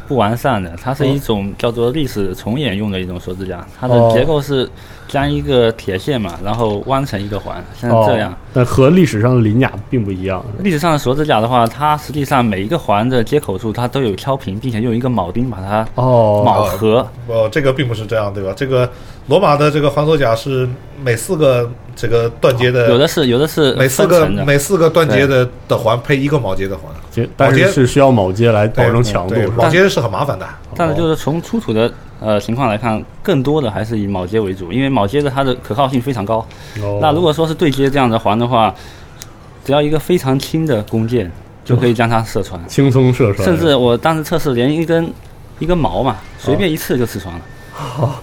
不完善的，它是一种叫做历史重演用的一种锁指甲，它的哦结构是将一个铁线嘛，然后弯成一个环，像这样。哦，但和历史上的鳞甲并不一样。历史上的锁子甲的话，它实际上每一个环的接口处它都有敲平，并且用一个铆钉把它哦，铆合。哦，这个并不是这样，对吧？这个罗马的这个环锁甲是每四个这个断节的，有的是有的是每四个每四个断节的的环配一个铆接的环，接但是是需要铆接来保证强度。铆接是很麻烦的。但是就是从出土的呃情况来看，更多的还是以铆接为主，因为铆接的它的可靠性非常高。哦那如果说是对接这样的环的话，只要一个非常轻的弓箭就可以将它射穿，轻松射穿，甚至我当时测试连一根一根毛嘛，随便一刺就刺穿了。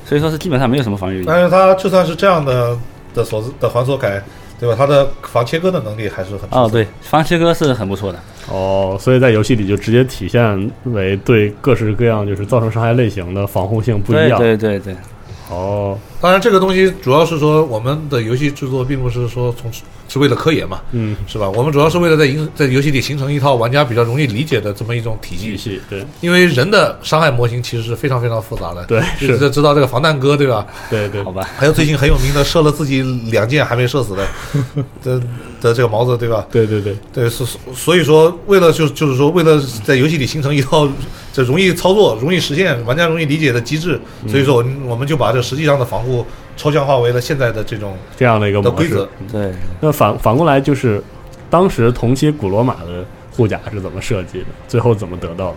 所以说是基本上没有什么防御力。但是它就算是这样的的锁子的环锁铠，对吧？它的防切割的能力还是很哦，对，防切割是很不错的。哦，所以在游戏里就直接体现为对各式各样就是造成伤害类型的防护性不一对样。对对对，哦，当然，这个东西主要是说我们的游戏制作并不是说从是为了科研嘛，嗯，是吧？我们主要是为了在营在游戏里形成一套玩家比较容易理解的这么一种体系。体系对因为人的伤害模型其实是非常非常复杂的，对就是是知道这个防弹哥对吧？对对好，吧。还有最近很有名的射了自己两箭还没射死的 的的这个毛子对吧？对对对，对，是所以说，为了就就是说，为了在游戏里形成一套这容易操作、容易实现、玩家容易理解的机制，所以说我们我们就把这实际上的防护抽象化为了现在的这种这样的一个模式的规则。。对，那反反过来就是，当时同期古罗马的护甲是怎么设计的？最后怎么得到的？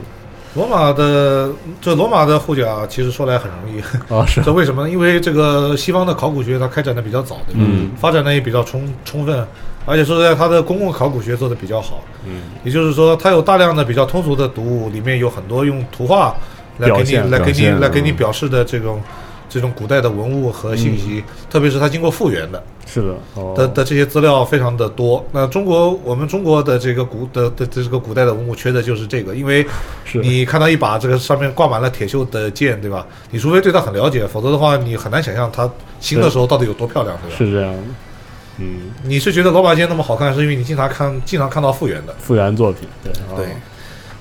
罗马的这罗马的护甲其实说来很容易，啊，是 这为什么呢？因为这个西方的考古学它开展的比较早，对吧？嗯发展的也比较充充分，而且说实在，它的公共考古学做的比较好。嗯，也就是说，它有大量的比较通俗的读物，里面有很多用图画来给你来给你来给你嗯表示的这种这种古代的文物和信息，特别是它经过复原的是的，哦，的的这些资料非常的多。那中国我们中国的这个古的的的这个古代的文物缺的就是这个，因为你看到一把这个上面挂满了铁锈的剑，对吧？你除非对它很了解，否则的话你很难想象它新的时候到底有多漂亮，对吧？是这样的，嗯，你是觉得罗马剑那么好看，是因为你经常看经常看到复原的。复原作品，对哦对，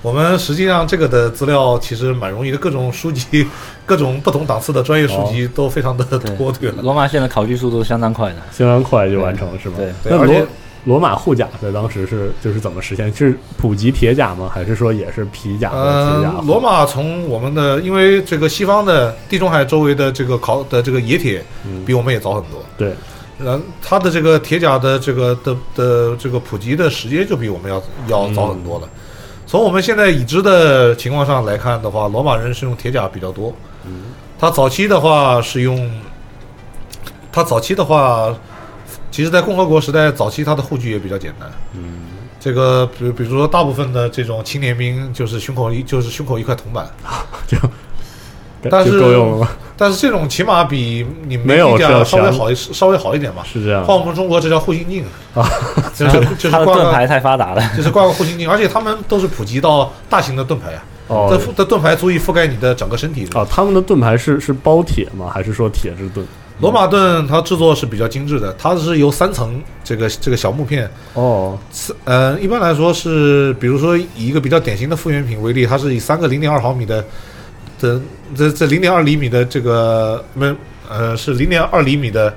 我们实际上这个的资料其实蛮容易的，各种书籍、各种不同档次的专业书籍都非常的多，对了。罗马现在考据速度相当快的。相当快就完成了，是吧？对那罗对而且罗马护甲在当时是就是怎么实现？是普及铁甲吗？还是说也是皮甲和铁甲呃？，罗马从我们的，因为这个西方的地中海周围的这个考的这个冶铁嗯比我们也早很多，对，然后它的这个铁甲的这个的的这个普及的时间就比我们要要早很多了。从我们现在已知的情况上来看的话，罗马人是用铁甲比较多。嗯他早期的话是用，他早期的话，其实，在共和国时代早期，他的护具也比较简单。嗯，这个，比比如说，大部分的这种青年兵就是胸口一就是胸口一块铜板，啊，这样 但是够用了吗？但是这种起码比你没有这样稍微好一稍微好一点吧。是这样换我们中国这叫护心镜啊，就是就是盾牌太发达了。就是挂个护心镜，而且他们都是普及到大型的盾牌啊，哦这的盾牌足以覆盖你的整个身体。哦，他们的盾牌是是包铁吗？还是说铁制盾？罗马盾它制作是比较精致的，它是由三层这个这个小木片，哦，呃，一般来说是，比如说以一个比较典型的复原品为例，它是以三个零点二毫米的的这这零点二厘米的这个没呃是零点二厘米的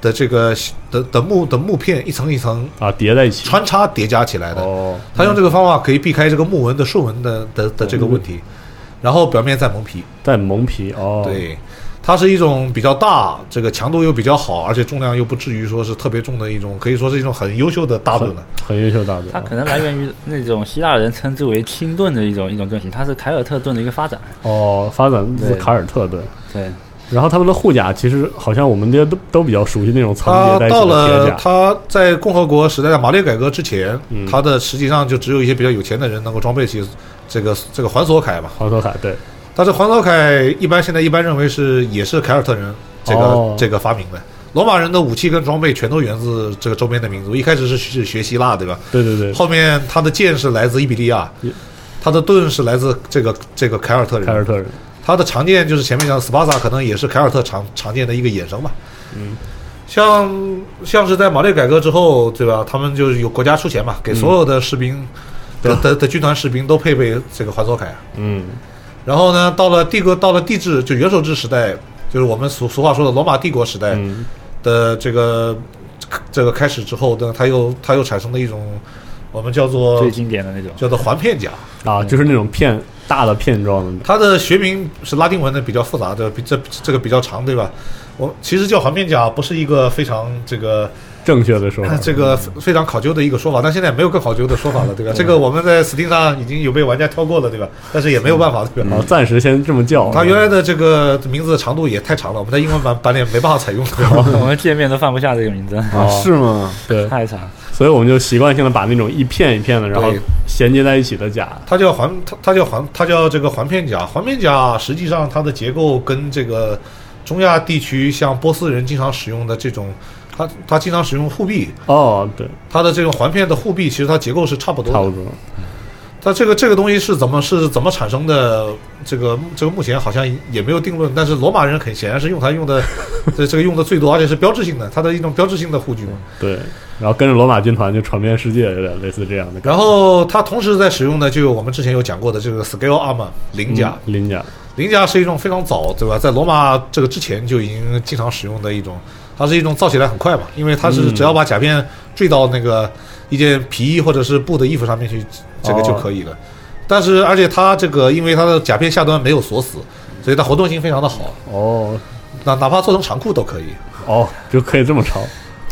的这个的的木的木片一层一层啊，叠在一起。穿插叠加起来的。哦，他用这个方法可以避开这个木纹的竖纹的的的这个问题，然后表面再蒙皮。再蒙皮哦，，对，它是一种比较大，这个强度又比较好，而且重量又不至于说是特别重的一种，可以说是一种很优秀的大盾很了。很优秀大盾。它可能来源于那种希腊人称之为轻盾的一种一种盾型，它是凯尔特盾的一个发展。哦，发展自对凯尔特盾。对，然后他们的护甲其实好像我们这些都都比较熟悉那种层它到。了他在共和国时代的马列改革之前，嗯它的实际上就只有一些比较有钱的人能够装备起这个这个环锁铠嘛。环锁铠对，但是黄索凯一般现在一般认为是也是凯尔特人这个、哦这个发明的。罗马人的武器跟装备全都源自这个周边的民族。一开始是是学希腊，对吧？对对对，后面他的剑是来自伊比利亚，他的盾是来自这个这个凯尔特人。凯尔特人，他的长剑就是前面讲的斯巴达，可能也是凯尔特常常见的一个衍生吧。嗯，像像是在马列改革之后，对吧？他们就是有国家出钱嘛，给所有的士兵的、的的军团士兵都配备这个环索铠。嗯，然后呢，到了帝国，到了帝制，就元首制时代，就是我们俗俗话说的罗马帝国时代嗯的这个、这个开始之后，呢，它又它又产生了一种我们叫做最经典的那种。叫做环片甲。啊，就是那种片大的片状的，它的学名是拉丁文的，比较复杂的，比这这个比较长，对吧？我其实叫环片甲不是一个非常这个正确的说法。这个非常考究的一个说法，但现在没有更考究的说法了，对吧？这个我们在 Steam 上已经有被玩家挑过了，对吧？但是也没有办法，对吧？啊，暂时先这么叫。它原来的这个名字的长度也太长了，我们在英文版版里没办法采用，对吧？我们界面都放不下这个名字，啊，是吗？对，太长。所以我们就习惯性的把那种一片一片的，然后衔接在一起的甲，它叫环，它它叫环，它叫这个环片甲。环片甲实际上它的结构跟这个中亚地区像波斯人经常使用的这种，它它经常使用护臂，哦，对，它的这个环片的护臂其实它结构是差不多的。差不多。它这个这个东西是怎么是怎么产生的？这个这个目前好像也没有定论，但是罗马人很显然是用它用的，这这个用的最多，而且是标志性的，它的一种标志性的护具嘛。对，然后跟着罗马军团就传遍世界，有点类似这样的。然后它同时在使用的就有我们之前有讲过的这个 scale armor 鳞甲，嗯鳞甲，鳞甲是一种非常早，对吧？在罗马这个之前就已经经常使用的一种，它是一种造起来很快嘛，因为它是嗯只要把甲片坠到那个一件皮衣或者是布的衣服上面去，这个就可以了。但是而且它这个因为它的甲片下端没有锁死，所以它活动性非常的好，哦那哪怕做成长裤都可以。哦，就可以这么抄。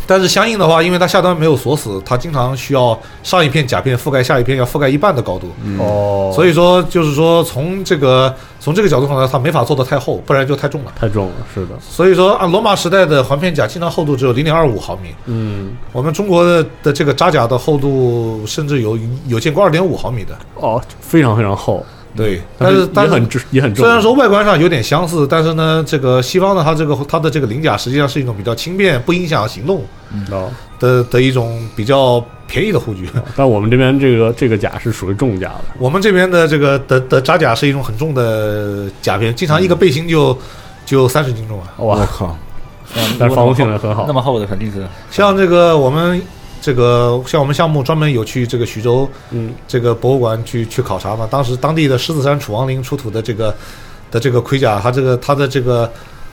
但是相应的话，因为它下端没有锁死，它经常需要上一片甲片覆盖下一片，要覆盖一半的高度。哦，所以说，就是说从这个从这个角度上来，它没法做的太厚，不然就太重了。太重了，是的，所以说，按罗马时代的环片甲，经常厚度只有零点二五毫米。嗯，我们中国的的这个扎甲的厚度，甚至有有见过二点五毫米的。哦，非常非常厚，对，但但是但是也很重，也很重。虽然说外观上有点相似，但是呢，这个西方的它这个它的这个鳞甲实际上是一种比较轻便、不影响行动哦，的的一种比较便宜的护具。但我们这边这个这个甲是属于重甲的，我们这边的这个的的扎甲是一种很重的甲片，经常一个背心就就三十斤重啊。我哇，靠，但是防护性能很好那。么厚的肯定是像这个我们这个像我们项目专门有去这个徐州嗯，这个博物馆去去考察嘛，当时当地的狮子山楚王陵出土的这个的这个盔甲，它这个它的这个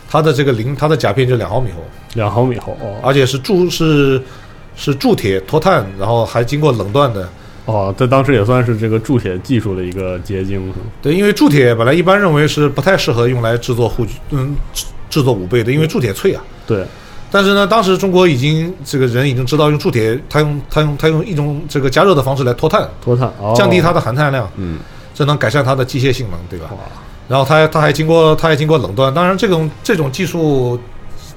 它的这个鳞，它的甲片就两毫米厚，两毫米厚哦而且是铸是是铸铁脱碳，然后还经过冷锻的。哦，这当时也算是这个铸铁技术的一个结晶，是吗？对，因为铸铁本来一般认为是不太适合用来制作护具，嗯，制制作武备的，因为铸铁脆啊。对，但是呢，当时中国已经这个人已经知道用铸铁，他用他用他用一种这个加热的方式来脱碳，脱碳，哦、降低它的含碳量，嗯，这能改善它的机械性能，对吧哇？然后它还它还经过它还经过冷锻，当然这种这种技术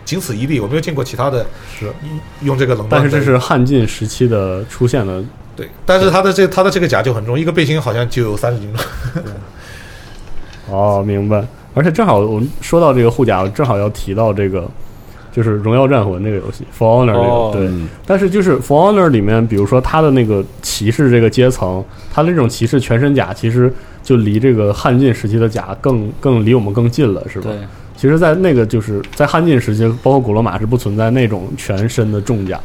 仅此一例，我没有见过其他的是，用这个冷锻。但是这是汉晋时期的出现的，对，但是它的这它的这个甲就很重，一个背心好像就有三十斤重。哦，明白。而且正好我们说到这个护甲，我正好要提到这个，就是《荣耀战魂》那个游戏《For Honor》那个，哦对。嗯但是就是《For Honor》里面，比如说他的那个骑士这个阶层，他的这种骑士全身甲，其实就离这个汉晋时期的甲更更离我们更近了，是吧？其实，在那个就是在汉晋时期，包括古罗马是不存在那种全身的重甲。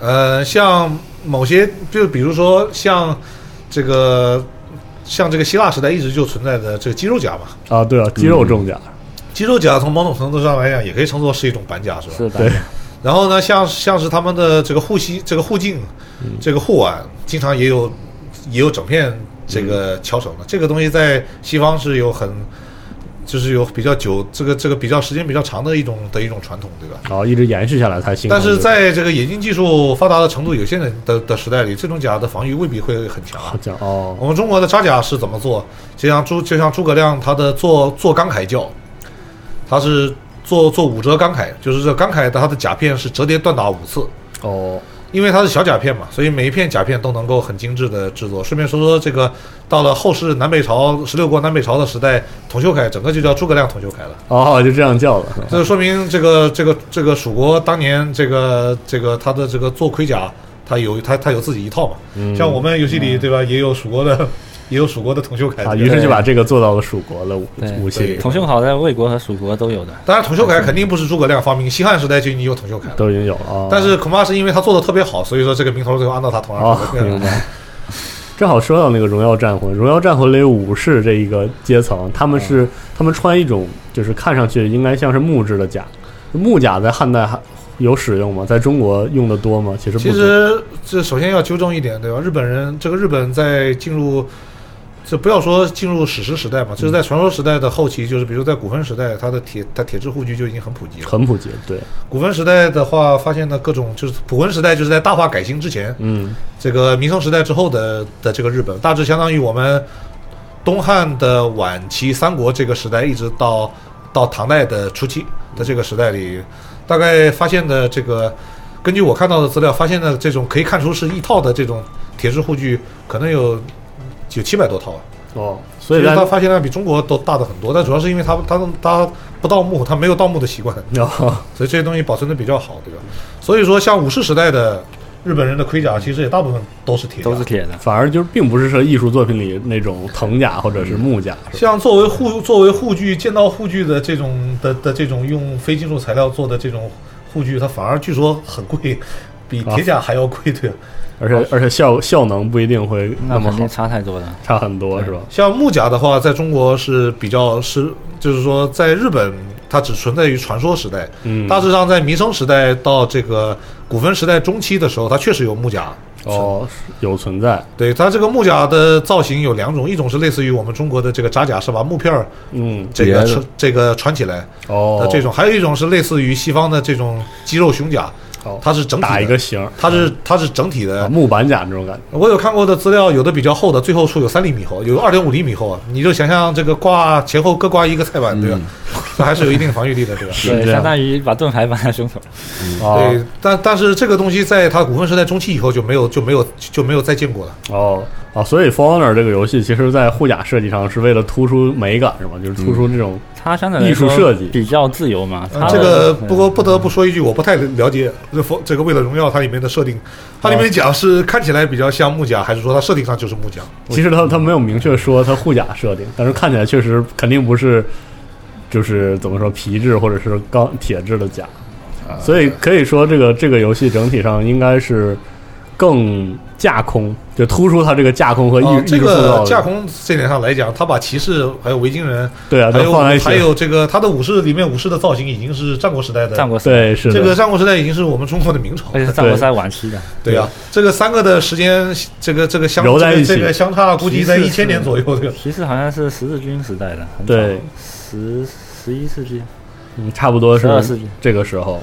呃，像某些就比如说像这个像这个希腊时代一直就存在的这个肌肉甲嘛，啊，对啊，肌肉重甲，肌肉甲从某种程度上来讲也可以称作是一种板甲，是吧？是的，对，然后呢，像像是他们的这个护膝、这个护颈、这个护腕，经常也有也有整片这个敲绳的。这个东西在西方是有很就是有比较久这个这个比较时间比较长的一种的一种传统，对吧？然后一直延续下来才行但。是在这个冶金技术发达的程度有限的的的时代里，这种甲的防御未必会很强。好像哦，我们中国的扎甲是怎么做？就像诸就像诸葛亮他的做做钢铠教，他是做做五折钢铠，就是这钢铠的它的甲片是折叠锻打五次，哦，因为它是小甲片嘛，所以每一片甲片都能够很精致的制作。顺便说说这个，到了后世南北朝十六国南北朝的时代，铜秀铠整个就叫诸葛亮铜秀铠了。哦，就这样叫了。这就说明这个这个这个蜀国当年这个这个他的这个做盔甲，他有他他有自己一套嘛。嗯像我们游戏里对吧，也有蜀国的也有蜀国的铜秀凯啊，于是就把这个做到了蜀国的武器里，铜秀好在魏国和蜀国都有的。当然铜秀凯肯定不是诸葛亮发明，西汉时代就已经有铜秀凯了。都已经有了。哦但是恐怕是因为他做的特别好，所以说这个名头最后安到他头上哦去了。，明白。正好说到那个荣耀战魂，荣耀战魂里有武士这一个阶层，他们是他们穿一种就是看上去应该像是木质的甲，木甲在汉代还有使用吗？在中国用的多吗？其实不其实这首先要纠正一点，对吧？日本人这个日本在进入，这不要说进入史诗时代嘛，就是在传说时代的后期，就是比如在古坟时代，它的铁它铁质护具就已经很普及了。很普及，对，古坟时代的话，发现的各种就是古坟时代就是在大化改新之前，嗯，这个明宋时代之后的的这个日本，大致相当于我们东汉的晚期三国这个时代，一直到到唐代的初期的这个时代里，大概发现的这个，根据我看到的资料，发现的这种可以看出是一套的这种铁质护具，可能有有七百多套啊。哦，所以它发行量比中国都大的很多，但主要是因为它它它不盗墓，它没有盗墓的习惯，哦，所以这些东西保存的比较好，对吧？所以说，像武士时代的日本人的盔甲，其实也大部分都是铁的，都是铁的。反而就是并不是说艺术作品里那种藤甲或者是木甲，像作为护作为护具剑道护具的这种的的这种用非金属材料做的这种护具，它反而据说很贵，比铁甲还要贵，对吧？而且而且效效能不一定会那么好差太多了。差很多，是吧？像木甲的话，在中国是比较是，就是说在日本它只存在于传说时代，嗯，大致上在弥生时代到这个古坟时代中期的时候，它确实有木甲。哦有存在，对它这个木甲的造型有两种，一种是类似于我们中国的这个扎甲，是把木片儿嗯，这个穿这个穿起来哦的，这种，还有一种是类似于西方的这种肌肉胸甲，哦它是整体的打一个形儿，它是它是整体啊的。木板甲那种感觉，我有看过的资料，有的比较厚的，最后处有三厘米厚，有二点五厘米厚啊。你就想象这个挂前后各挂一个菜板，对吧？这 还是有一定防御力的，对吧？对，相当于把盾牌绑在胸口。哦对，但但是这个东西在它古坟时代中期以后就没有就没有就没有再见过了。哦哦，所以《For Honor》这个游戏其实在护甲设计上是为了突出美感，是吗？就是突出这种它相对来艺术设计比较自由嘛。这个不过不得不说一句，我不太了解这佛这个为了荣耀它里面的设定，它里面讲是看起来比较像木甲，还是说它设定上就是木甲？其实它它没有明确说它护甲设定，但是看起来确实肯定不是，就是怎么说皮质或者是钢铁质的甲，啊所以可以说这个这个游戏整体上应该是更架空，就突出他这个架空和艺、哦，这个架空这点上来讲，他把骑士还有维京人，对啊，还有都放在一起，还有这个他的武士里面武士的造型已经是战国时代的，战国时代，对是，这个战国时代已经是我们中国的明朝而。且是战国时代晚期的。对啊、这个三个的时间，这个这个相揉在一起。这个相差估计在一千年左右，这个？骑士好像是十字军时代的，对，十十一世纪，嗯差不多是12世纪。这个时候，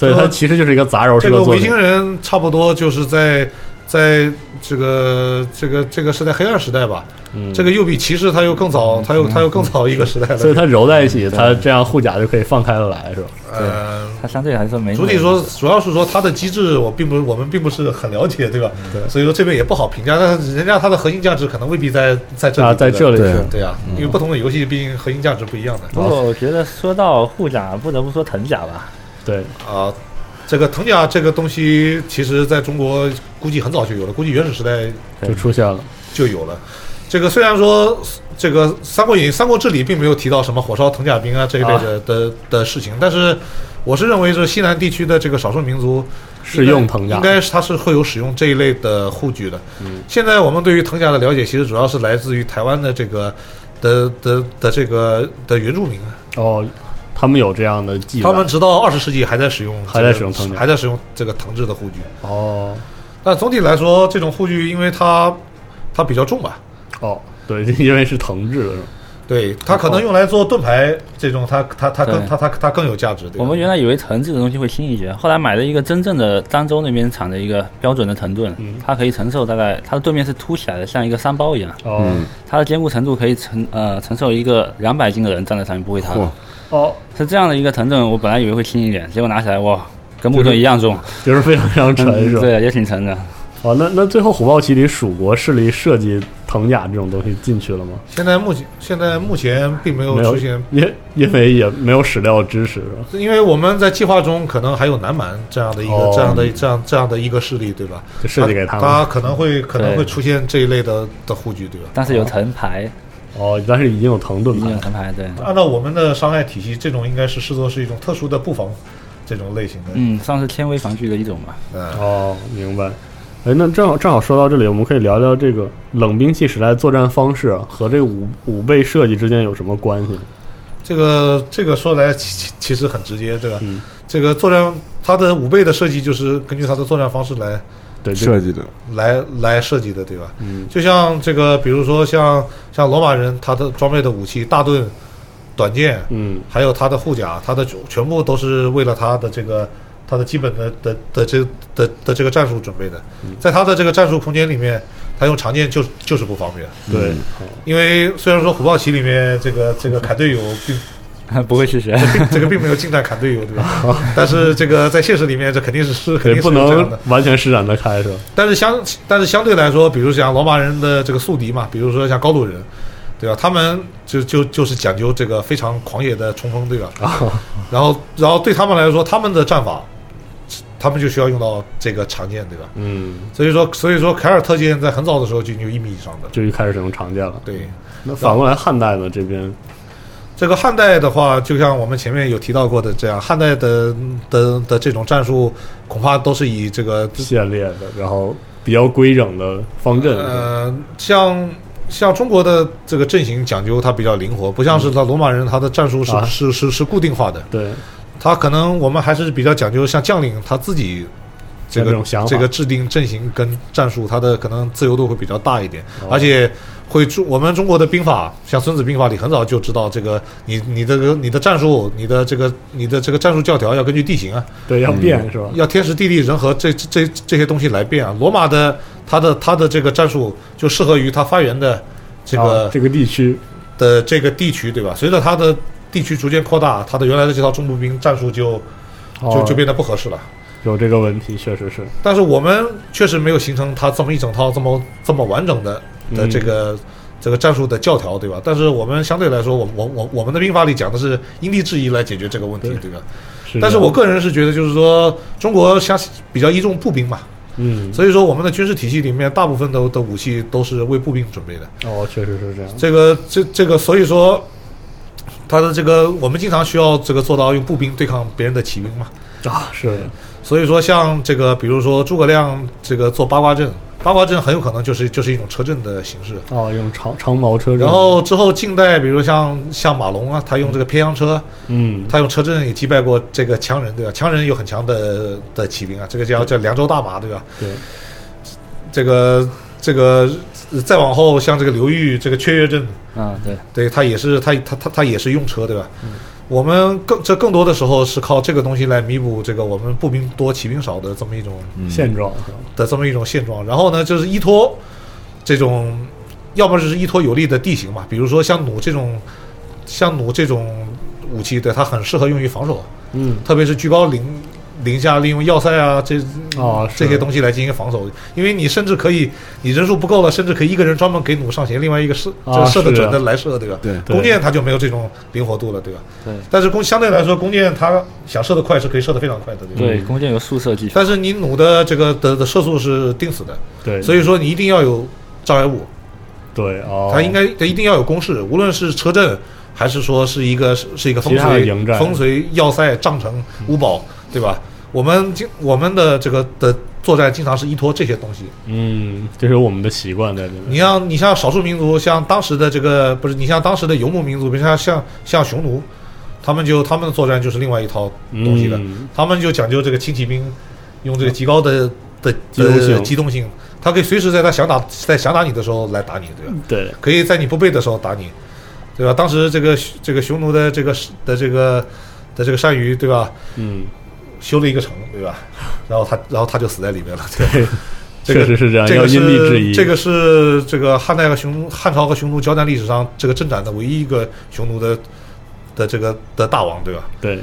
所以它其实就是一个杂糅式这个维京人差不多就是在在这个这个这个是在黑暗时代吧，嗯这个又比骑士他又更早，他又他又更早一个时代了。所以它揉在一起，它这样护甲就可以放开了来，是吧？呃，它相对来说没。主体说，主要是说它的机制，我并不我们并不是很了解，对吧？对所以说这边也不好评价。但是人家它的核心价值可能未必在在这里，啊，在这里对是对啊，因为不同的游戏毕竟核心价值不一样的不过我觉得说到护甲，不得不说藤甲吧。对，啊。这个藤甲这个东西，其实在中国估计很早就有了，估计原始时代就出现了。就有了。这个虽然说这个《三国演义》《三国志》里并没有提到什么火烧藤甲兵啊这一类的、的的事情，但是我是认为是西南地区的这个少数民族是用藤甲应该是它是会有使用这一类的护具的。嗯，现在我们对于藤甲的了解，其实主要是来自于台湾的这个的的的这个的原住民，哦，他们有这样的技法。他们直到二十世纪还在使用、还在使用藤甲还在使用这个藤制的护具。哦但总体来说，这种护具因为它它比较重吧，哦，对，因为是藤制的，是吧？对，它可能用来做盾牌这种，它它它更对它它它更有价值。我们原来以为藤制的东西会轻一些，后来买了一个真正的漳州那边产的一个标准的藤盾，嗯它可以承受大概它的盾面是凸起来的，像一个山包一样，哦、它的坚固程度可以承呃承受一个两百斤的人站在上面不会塌。嚯哦，是这样的一个藤盾，我本来以为会轻一点，结果拿起来哇，跟木盾一样重，就是非常非常沉，是吧？对，也挺沉的。哦，那那最后虎豹骑里蜀国势力设计藤甲这种东西进去了吗？现在目前现在目前并没有出现，因因为也没有史料支持，是吧？因为我们在计划中可能还有南蛮这样的一个、哦这样的这样这样的一个势力，对吧？就设计给他们他可能会可能会出现这一类的的护具，对吧？但是有藤牌，哦，但是已经有藤盾已经有牌，藤牌，对，按照我们的伤害体系，这种应该是视作是一种特殊的布防这种类型的。嗯，算是纤维防具的一种吧。嗯，哦，明白。哎，那正好正好说到这里，我们可以聊聊这个冷兵器时代作战方式啊和这个武武备设计之间有什么关系？这个这个说来其其其实很直接，对吧？嗯这个作战它的五倍的设计就是根据它的作战方式来对，设计的，来来设计的，对吧？嗯就像这个，比如说像像罗马人他的装备的武器，大盾、短剑，嗯还有他的护甲，他的全部都是为了他的这个他的基本的的的这的的这个战术准备的。在他的这个战术空间里面，他用长剑就就是不方便，对，因为虽然说虎豹骑里面这个这个 凯队友并 不会去学，这个并没有近战砍队友，对吧？但是这个在现实里面，这肯定是是肯定是不能。完全施展得开，是吧？但是相但是相对来说，比如像罗马人的这个宿敌嘛，比如说像高卢人，对吧？他们就就就是讲究这个非常狂野的冲锋，对吧？然后然后对他们来说，他们的战法，他们就需要用到这个长剑，对吧？嗯，所以说所以说凯尔特剑在很早的时候就有一米以上的，就一开始使用长剑了。对。那反过来汉代呢？这边这个汉代的话，就像我们前面有提到过的这样，汉代的的的这种战术，恐怕都是以这个线列的，然后比较规整的方阵。呃，像像中国的这个阵型讲究它比较灵活，不像是他罗马人他的战术是、啊。是是是固定化的，对，他可能我们还是比较讲究像将领他自己。这个这个制定阵型跟战术，它的可能自由度会比较大一点，哦。而且会中我们中国的兵法，像《孙子兵法》里很早就知道这个你你的个你的战术，你的这个你的这个战术教条要根据地形啊，对，要变是吧？要天时地利人和这这这这些东西来变啊。罗马的它的它的这个战术就适合于它发源的这个、啊这个地区，的这个地区，对吧？随着它的地区逐渐扩大，它的原来的这套重步兵战术就就哦就变得不合适了。有这个问题，确实是。但是我们确实没有形成它这么一整套这么这么完整的的嗯这个、这个战术的教条，对吧？但是我们相对来说，我我我我们的兵法里讲的是因地制宜来解决这个问题，对对吧？是但是我个人是觉得，就是说中国相比较依重步兵嘛，嗯，所以说我们的军事体系里面大部分的的武器都是为步兵准备的。哦，确实是这样。这个这这个，所以说他的这个我们经常需要这个做到用步兵对抗别人的骑兵嘛。啊，是的，所以说，像这个，比如说诸葛亮这个做八卦阵，八卦阵很有可能就是就是一种车阵的形式。哦，用长长矛车阵，然后之后近代，比如像像马龙啊，他用这个偏阳车，嗯，他用车阵也击败过这个羌人，对吧？羌人有很强的的骑兵啊，这个叫叫凉州大马，对吧？对，这个这个呃再往后，像这个刘裕这个雀跃阵，啊，对，对他也是他他他他也是用车，对吧？我们更这更多的时候是靠这个东西来弥补这个我们步兵多骑兵少的这么一种现状的这么一种现状。然后呢，就是依托这种，要么就是依托有利的地形嘛，比如说像弩这种，像弩这种武器，对它很适合用于防守，嗯，特别是居高临临下，利用要塞啊这啊这些东西来进行防守，因为你甚至可以，你人数不够了，甚至可以一个人专门给弩上弦，另外一个射啊这个射得准的来射，对吧？对对。弓箭它就没有这种灵活度了，对吧？对。但是弓相对来说，弓箭它想射得快是可以射得非常快的，对吧？对，弓箭有速射技巧，但是你弩的这个的的射速是定死的，对，所以说你一定要有障碍物，对哦，它应该它一定要有攻势，无论是车阵还是说是一个是是一个风其他的随风水要塞帐城五堡，对吧？我们经我们的这个的作战经常是依托这些东西。嗯，这是我们的习惯在这里。你像你像少数民族，像当时的这个不是你像当时的游牧民族，比如像像像匈奴，他们就他们的作战就是另外一套东西的，嗯他们就讲究这个轻骑兵，用这个极高的的机动性的机动性，他可以随时在他想打在想打你的时候来打你，对吧？对，可以在你不备的时候打你，对吧？当时这个这个匈奴的这个的这个的这个单于，对吧？嗯，修了一个城，对吧？然后他然后他就死在里面了，这个确实是这样，这个要因地制宜。这个是这个汉代和匈奴汉朝和匈奴交战历史上这个征战的唯一一个匈奴的的这个的大王，对吧？对，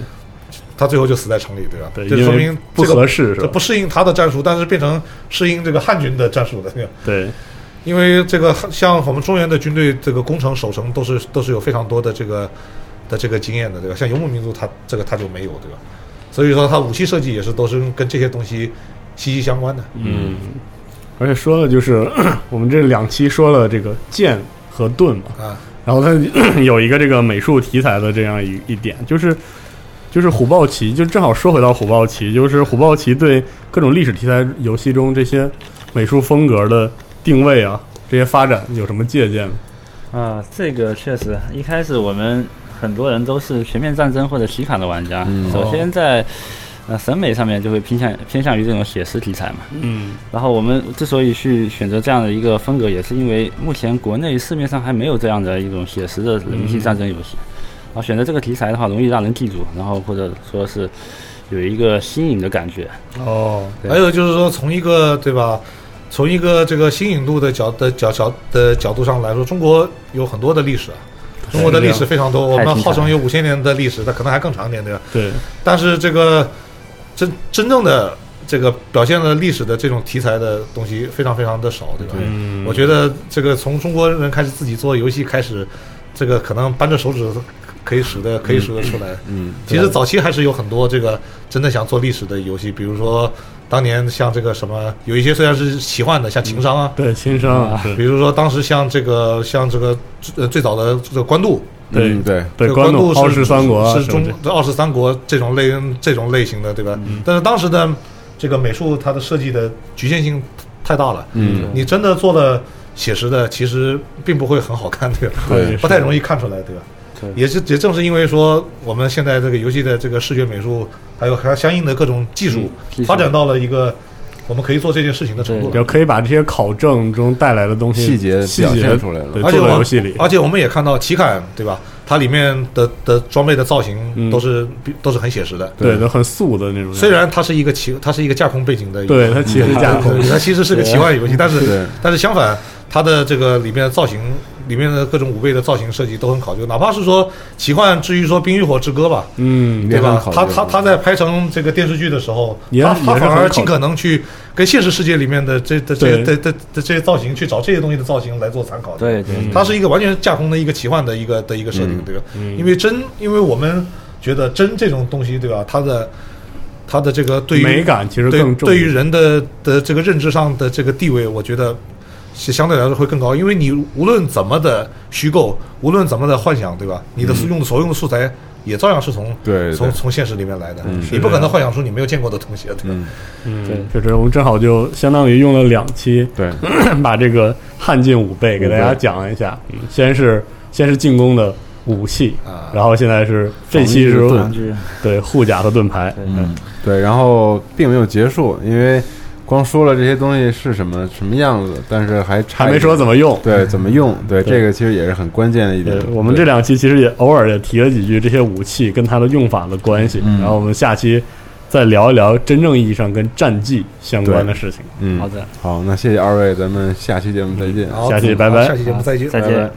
他最后就死在城里，对吧？对这说明不这个合适是吧这不适应他的战术，但是变成适应这个汉军的战术的，对吧？对，因为这个像我们中原的军队，这个攻城守城都是都是有非常多的这个的这个经验的，对吧？像游牧民族他这个他就没有，对吧？所以说它武器设计也是都是跟这些东西息息相关的。嗯，而且说了就是 我们这两期说了这个剑和盾嘛，啊，然后它 有一个这个美术题材的这样一一点，就是就是虎豹骑，就正好说回到虎豹骑，就是虎豹骑对各种历史题材游戏中这些美术风格的定位啊，这些发展有什么借鉴？啊，这个确实，一开始我们很多人都是全面战争或者奇卡的玩家。嗯首先在呃审美上面就会偏向偏向于这种写实题材嘛。嗯然后我们之所以去选择这样的一个风格，也是因为目前国内市面上还没有这样的一种写实的人机战争游戏。然后选择这个题材的话，容易让人记住，然后或者说是有一个新颖的感觉。哦，还有就是说，从一个对吧，从一个这个新颖度的角的角角的角度上来说，中国有很多的历史啊，中国的历史非常多，我们号称有五千年的历史，那可能还更长一点，对吧？对，但是这个真真正的这个表现了历史的这种题材的东西非常非常的少，对吧？嗯，我觉得这个从中国人开始自己做游戏开始，这个可能扳着手指可以数的可以数得出来。嗯，其实早期还是有很多这个真的想做历史的游戏，比如说当年像这个什么，有一些虽然是奇幻的，像情商啊，对情商啊，是。比如说当时像这个像这个呃最早的这个官渡，对嗯对，对这个官渡是关渡傲视三国啊是中什么的。傲视三国这种类这种类型的，对吧？但是当时的这个美术它的设计的局限性太大了，嗯。你真的做了写实的，其实并不会很好看，对吧？对不太容易看出来，对吧？对也是也正是因为说我们现在这个游戏的这个视觉美术，还有还有相应的各种技术发展到了一个我们可以做这件事情的程度了。就可以把这些考证中带来的东西细节表细节现出来了对，做而且我们到游戏里，而且我们也看到奇坎，对吧？它里面的的装备的造型嗯都是、都是很写实的。对，都很素的那种。虽然它是一个奇，它是一个架空背景的一个，对它其实架空它其实是个奇幻游戏，但是但是相反，它的这个里面的造型，里面的各种武备的造型设计都很考究，哪怕是说奇幻，至于说《冰与火之歌》吧，嗯，对吧他他他在拍成这个电视剧的时候，他他反而尽可能去跟现实世界里面的这的这对的的的这些造型去找这些东西的造型来做参考的。对对，它是一个完全架空的一个奇幻的一个的一个设定，嗯对吧？嗯因为真，因为我们觉得真这种东西，对吧？它的它的这个对于美感其实对更重。对于人的的这个认知上的这个地位，我觉得是相对来说会更高，因为你无论怎么的虚构，无论怎么的幻想，对吧？你的用的所用的素材也照样是从嗯对对从从现实里面来的嗯，你不可能幻想出你没有见过的东西，对吧？嗯，对，就是我们正好就相当于用了两期，对，把这个汉晋武备给大家讲一下。嗯，先是先是进攻的武器，啊然后现在是这期是防御玩具对护甲和盾牌。嗯，对，然后并没有结束，因为光说了这些东西是什么什么样子，但是还差还没说怎么用。对怎么用，对对这个其实也是很关键的一点。我们这两期其实也偶尔也提了几句这些武器跟它的用法的关系，嗯然后我们下期再聊一聊真正意义上跟战绩相关的事情。嗯好的，好，那谢谢二位，咱们下期节目再见。好下期拜拜下期节目再见，再见。